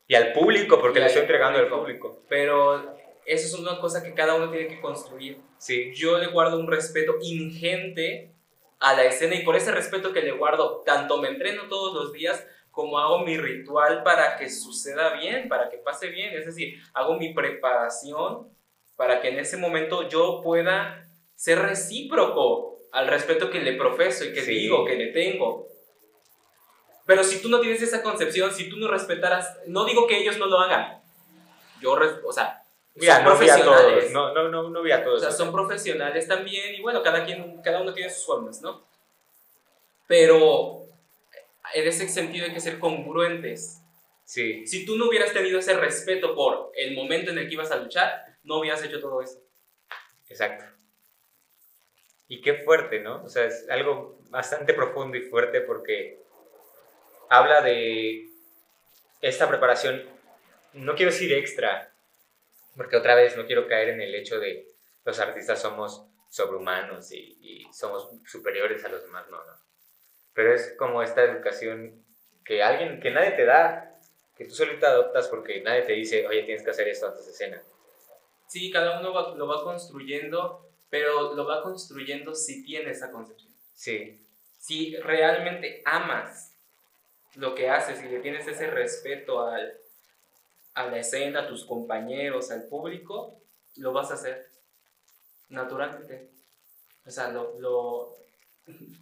Y al público, porque le estoy entregando al público. Pero eso es una cosa que cada uno tiene que construir. Sí. Yo le guardo un respeto ingente a la escena y por ese respeto que le guardo, tanto me entreno todos los días, como hago mi ritual para que suceda bien, para que pase bien. Es decir, hago mi preparación para que en ese momento yo pueda ser recíproco al respeto que le profeso y que digo, que le tengo. Pero si tú no tienes esa concepción, si tú no respetaras, no digo que ellos no lo hagan. Yo, o sea, son profesionales. No, no, no, no vi a todos. O sea, son profesionales también y bueno, cada, quien, cada uno tiene sus formas, ¿no? Pero en ese sentido hay que ser congruentes. Sí. Si tú no hubieras tenido ese respeto por el momento en el que ibas a luchar, no hubieras hecho todo eso. Exacto. Y qué fuerte, ¿no? O sea, es algo bastante profundo y fuerte porque habla de esta preparación, no quiero decir extra, porque otra vez no quiero caer en el hecho de los artistas somos sobrehumanos y, y somos superiores a los demás, no, no pero es como esta educación que alguien, que nadie te da, que tú solito adoptas porque nadie te dice, oye, tienes que hacer esto antes de cena. Sí, cada uno lo va construyendo, pero lo va construyendo si tiene esa concepción. Sí. Si realmente amas lo que haces y le tienes ese respeto al, a la escena, a tus compañeros, al público, lo vas a hacer naturalmente. O sea, lo, lo,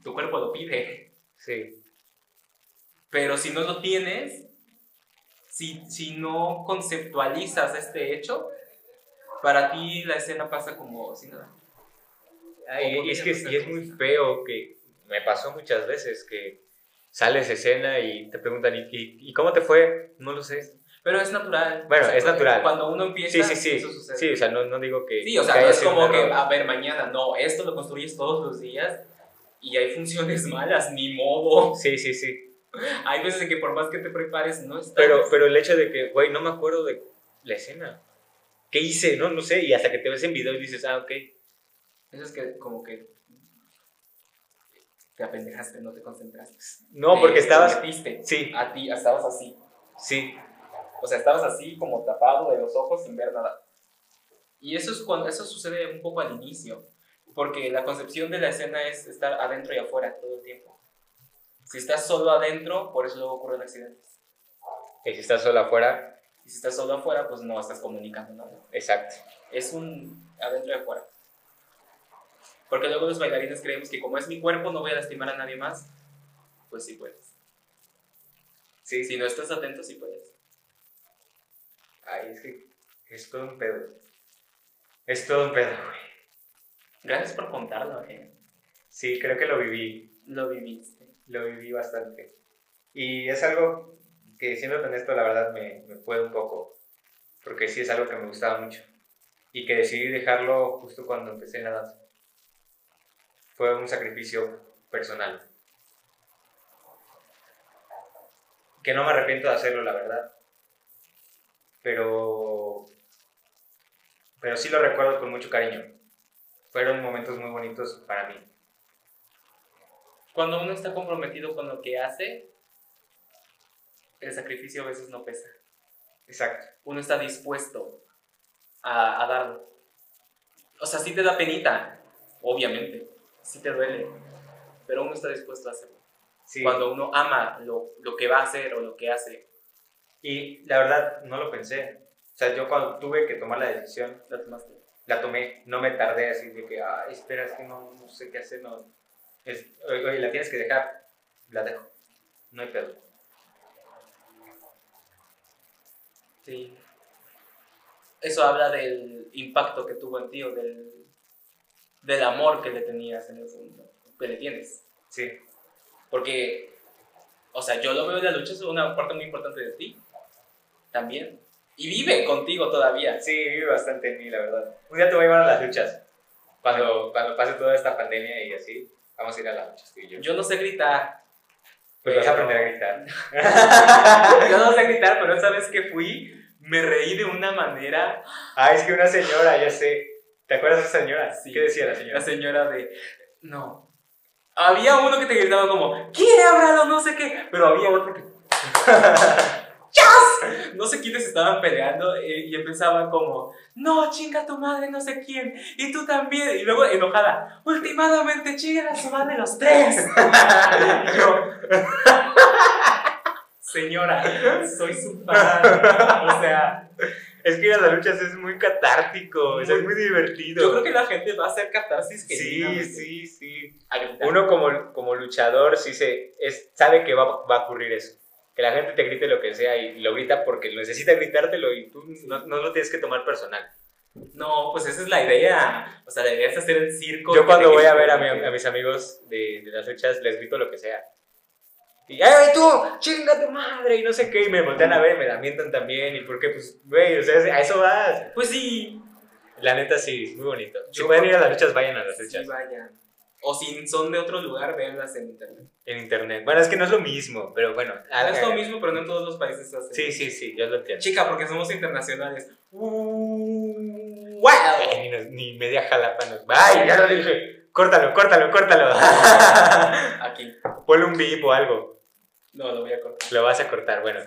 tu cuerpo lo pide. Sí. Pero si no lo tienes, si, si no conceptualizas este hecho, para ti la escena pasa como si nada. y es que y es muy feo que me pasó muchas veces que sales escena y te preguntan, ¿y, y, cómo te fue? No lo sé. Pero es natural. Bueno, es natural. Cuando uno empieza, sí, sí, sí. eso sucede. Sí, o sea, no, no digo que. Sí, o sea, no es como que, a ver, mañana, no, esto lo construyes todos los días y hay funciones malas, ni modo. Sí, sí, sí. Hay veces en que por más que te prepares, no está. Pero, pero el hecho de que, güey, no me acuerdo de la escena. ¿Qué hice? No, no sé. Y hasta que te ves en video y dices, ah, ok. Eso es que como que te apendejaste, no te concentraste. No, porque estabas... Sí. A ti, estabas así. Sí. O sea, estabas así como tapado de los ojos sin ver nada. Y eso es cuando eso sucede un poco al inicio porque la concepción de la escena es estar adentro y afuera todo el tiempo. Si estás solo adentro, por eso luego ocurren accidentes. Y si estás solo afuera. Y si estás solo afuera, pues no estás comunicando nada. Exacto. Es un adentro y afuera. Porque luego los bailarines creemos que como es mi cuerpo, no voy a lastimar a nadie más. Pues sí puedes. Sí. Si no estás atento, sí puedes. Ay, es que es todo un pedo. Es todo un pedo, güey. Gracias por contarlo, ¿eh? Sí, creo que lo viví. Lo viviste. Lo viví bastante. Y es algo que, siendo honesto, la verdad me, me fue un poco. Porque sí es algo que me gustaba mucho. Y que decidí dejarlo justo cuando empecé en la danza. Fue un sacrificio personal. Que no me arrepiento de hacerlo, la verdad. Pero. Pero sí lo recuerdo con mucho cariño fueron momentos muy bonitos para mí. Cuando uno está comprometido con lo que hace, el sacrificio a veces no pesa. Exacto. Uno está dispuesto a, darlo. O sea, sí te da penita, obviamente, sí te duele, pero uno está dispuesto a hacerlo. Cuando uno ama lo, lo que va a hacer o lo que hace. Y la verdad, no lo pensé. O sea, yo cuando tuve que tomar la decisión, La tomaste. La tomé, no me tardé así de que, ay, espera, es que no, no sé qué hacer, no. Es, oye, oye, la tienes que dejar, la dejo, no hay pedo. Sí. Eso habla del impacto que tuvo en ti o del, del amor que le tenías en el fondo, que le tienes. Sí, Porque, o sea, yo lo veo en la lucha, es una parte muy importante de ti. También. Y vive contigo todavía. sí, vive bastante en mí, la verdad. Un día te voy a llevar a las luchas, cuando, cuando pase toda esta pandemia y así, vamos a ir a las luchas tú y yo. Yo no sé gritar. Pues vas a pero- aprender a gritar. Yo no sé gritar, pero esa vez que fui, me reí de una manera. Ah, es que una señora, ya sé. ¿Te acuerdas de esa señora? Sí. ¿Qué decía la La señora? señora de. No. Había uno que te gritaba como, quiébralo, no sé qué. Pero había otro que. No sé quiénes estaban peleando eh, y empezaban como, no, chinga tu madre, no sé quién. Y tú también. Y luego enojada, últimamente chingan a su madre los tres. y yo. Señora, soy su fan. O sea, Es que ir a las luchas es muy catártico, o sea, es muy divertido. yo creo que la gente va a hacer catarsis Sí, genuinamente. sí, sí. Gritar. Uno como, como luchador sí se, es, sabe que va, va a ocurrir eso. Que la gente te grite lo que sea y lo grita porque necesita gritártelo y tú no, no lo tienes que tomar personal. No, pues esa es la idea. O sea, la idea es hacer el circo. Yo cuando voy a ver a, mi- a mis amigos de, de las luchas les grito lo que sea. Y, ¡ay, tú! ¡Chinga tu madre! Y no sé qué. Y me voltean a ver, me lamentan también. Y porque, pues, güey, o sea, a eso vas. Pues sí. La neta, sí, es muy bonito. Si Yo pueden ir a las luchas, vayan a las Sí, luchas. vayan. O si son de otro lugar, véanlas en internet. En internet. Bueno, es que no es lo mismo, pero bueno. No es lo mismo, pero no en todos los países se hace. Sí, sí, sí, yo lo entiendo. Chica, porque somos internacionales. Uh, Ay, ¡Wow! ni, ni media jalapa nos. ¡Ay, ya lo dije! Córtalo, córtalo, córtalo. Aquí. Ponle un beep o algo. No, lo voy a cortar. Lo vas a cortar, bueno.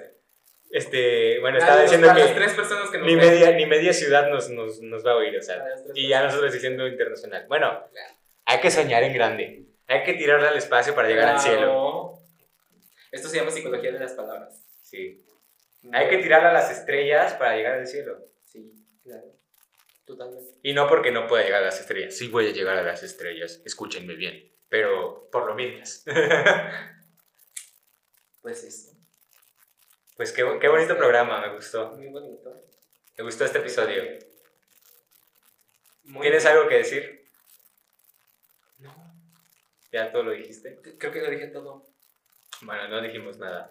Este, bueno, estaba diciendo que tres personas que nos ni media, ni media ciudad nos, nos, nos va a oír, o sea. Y ya nosotros diciendo internacional. Bueno, hay que soñar en grande. Hay que tirarle al espacio para llegar al cielo. Esto se llama psicología de las palabras. Sí. Hay que tirarle a las estrellas para llegar al cielo. Sí, claro. Totalmente. Y no porque no pueda llegar a las estrellas. Sí voy a llegar a las estrellas. Escúchenme bien. Pero por lo mientras. Pues eso. Pues qué, qué bonito programa, me gustó. Muy bonito. Me gustó este episodio. Muy ¿Tienes bien. algo que decir? Ya todo lo dijiste. Creo que lo dije todo. Bueno, no dijimos nada.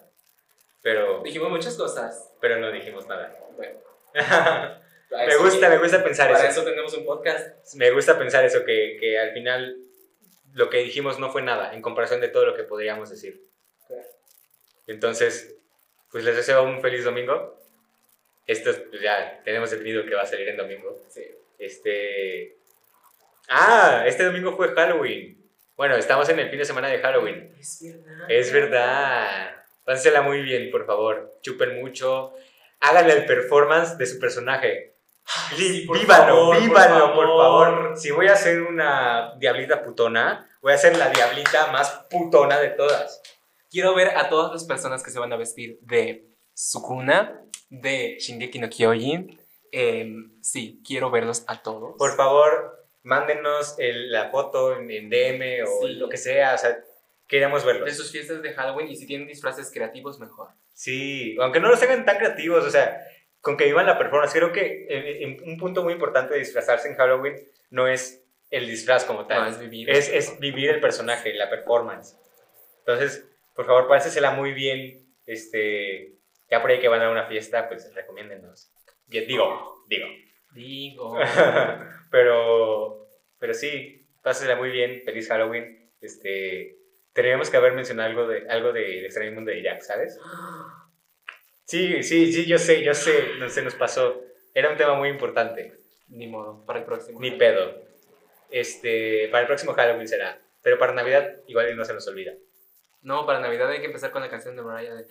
Pero, Dijimos muchas cosas. pero no dijimos nada. Bueno. me gusta, me gusta pensar Para eso. eso tenemos un podcast. Me gusta pensar eso, que, que al final lo que dijimos no fue nada en comparación de todo lo que podríamos decir. Claro. Entonces, pues les deseo un feliz domingo. Esto es, pues ya tenemos definido que va a salir en domingo. Sí. Este. Ah, este domingo fue Halloween. Bueno, estamos en el fin de semana de Halloween. Es verdad. Es verdad. Pásensela muy bien, por favor. Chupen mucho. Háganle el performance de su personaje. por vívalo, favor, por vívalo, por favor. favor. Si voy a hacer una diablita putona, voy a ser la diablita más putona de todas. Quiero ver a todas las personas que se van a vestir de Sukuna, de Shingeki no Kyojin. Em, sí, quiero verlos a todos. Por favor, mándenos el- la foto en, en DM o Sí. lo que sea. O sea, queremos verlos. de sus fiestas de Halloween y si tienen disfraces creativos, mejor. Sí, aunque no los tengan tan creativos, o sea, con que vivan la performance. Creo que eh, eh, un punto muy importante de disfrazarse en Halloween no es el disfraz como tal, No, es vivir. es, es vivir el personaje, la performance. Entonces, por favor, pásesela muy bien. Este, ya por ahí que van a una fiesta, pues recomiéndennos. Y- Digo, digo. Digo. pero, pero sí, pásesela muy bien. Feliz Halloween. Este, tendríamos que haber mencionado algo de algo de Extraño Mundo de Jack, ¿sabes? Sí, sí, sí, yo sé, yo sé, no se nos pasó. Era un tema muy importante. Ni modo, para el próximo. Ni pedo. Este, para el próximo Halloween será. Pero para Navidad igual no se nos olvida. No, para Navidad hay que empezar con la canción de Mariah de...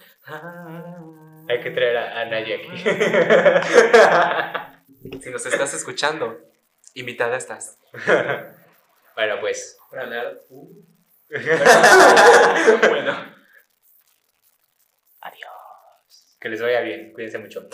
Hay que traer a, a Nadia aquí. Si nos estás escuchando, invitada estás. bueno, pues. Para hablar... Uh. bueno. Adiós. Que les vaya bien. Cuídense mucho.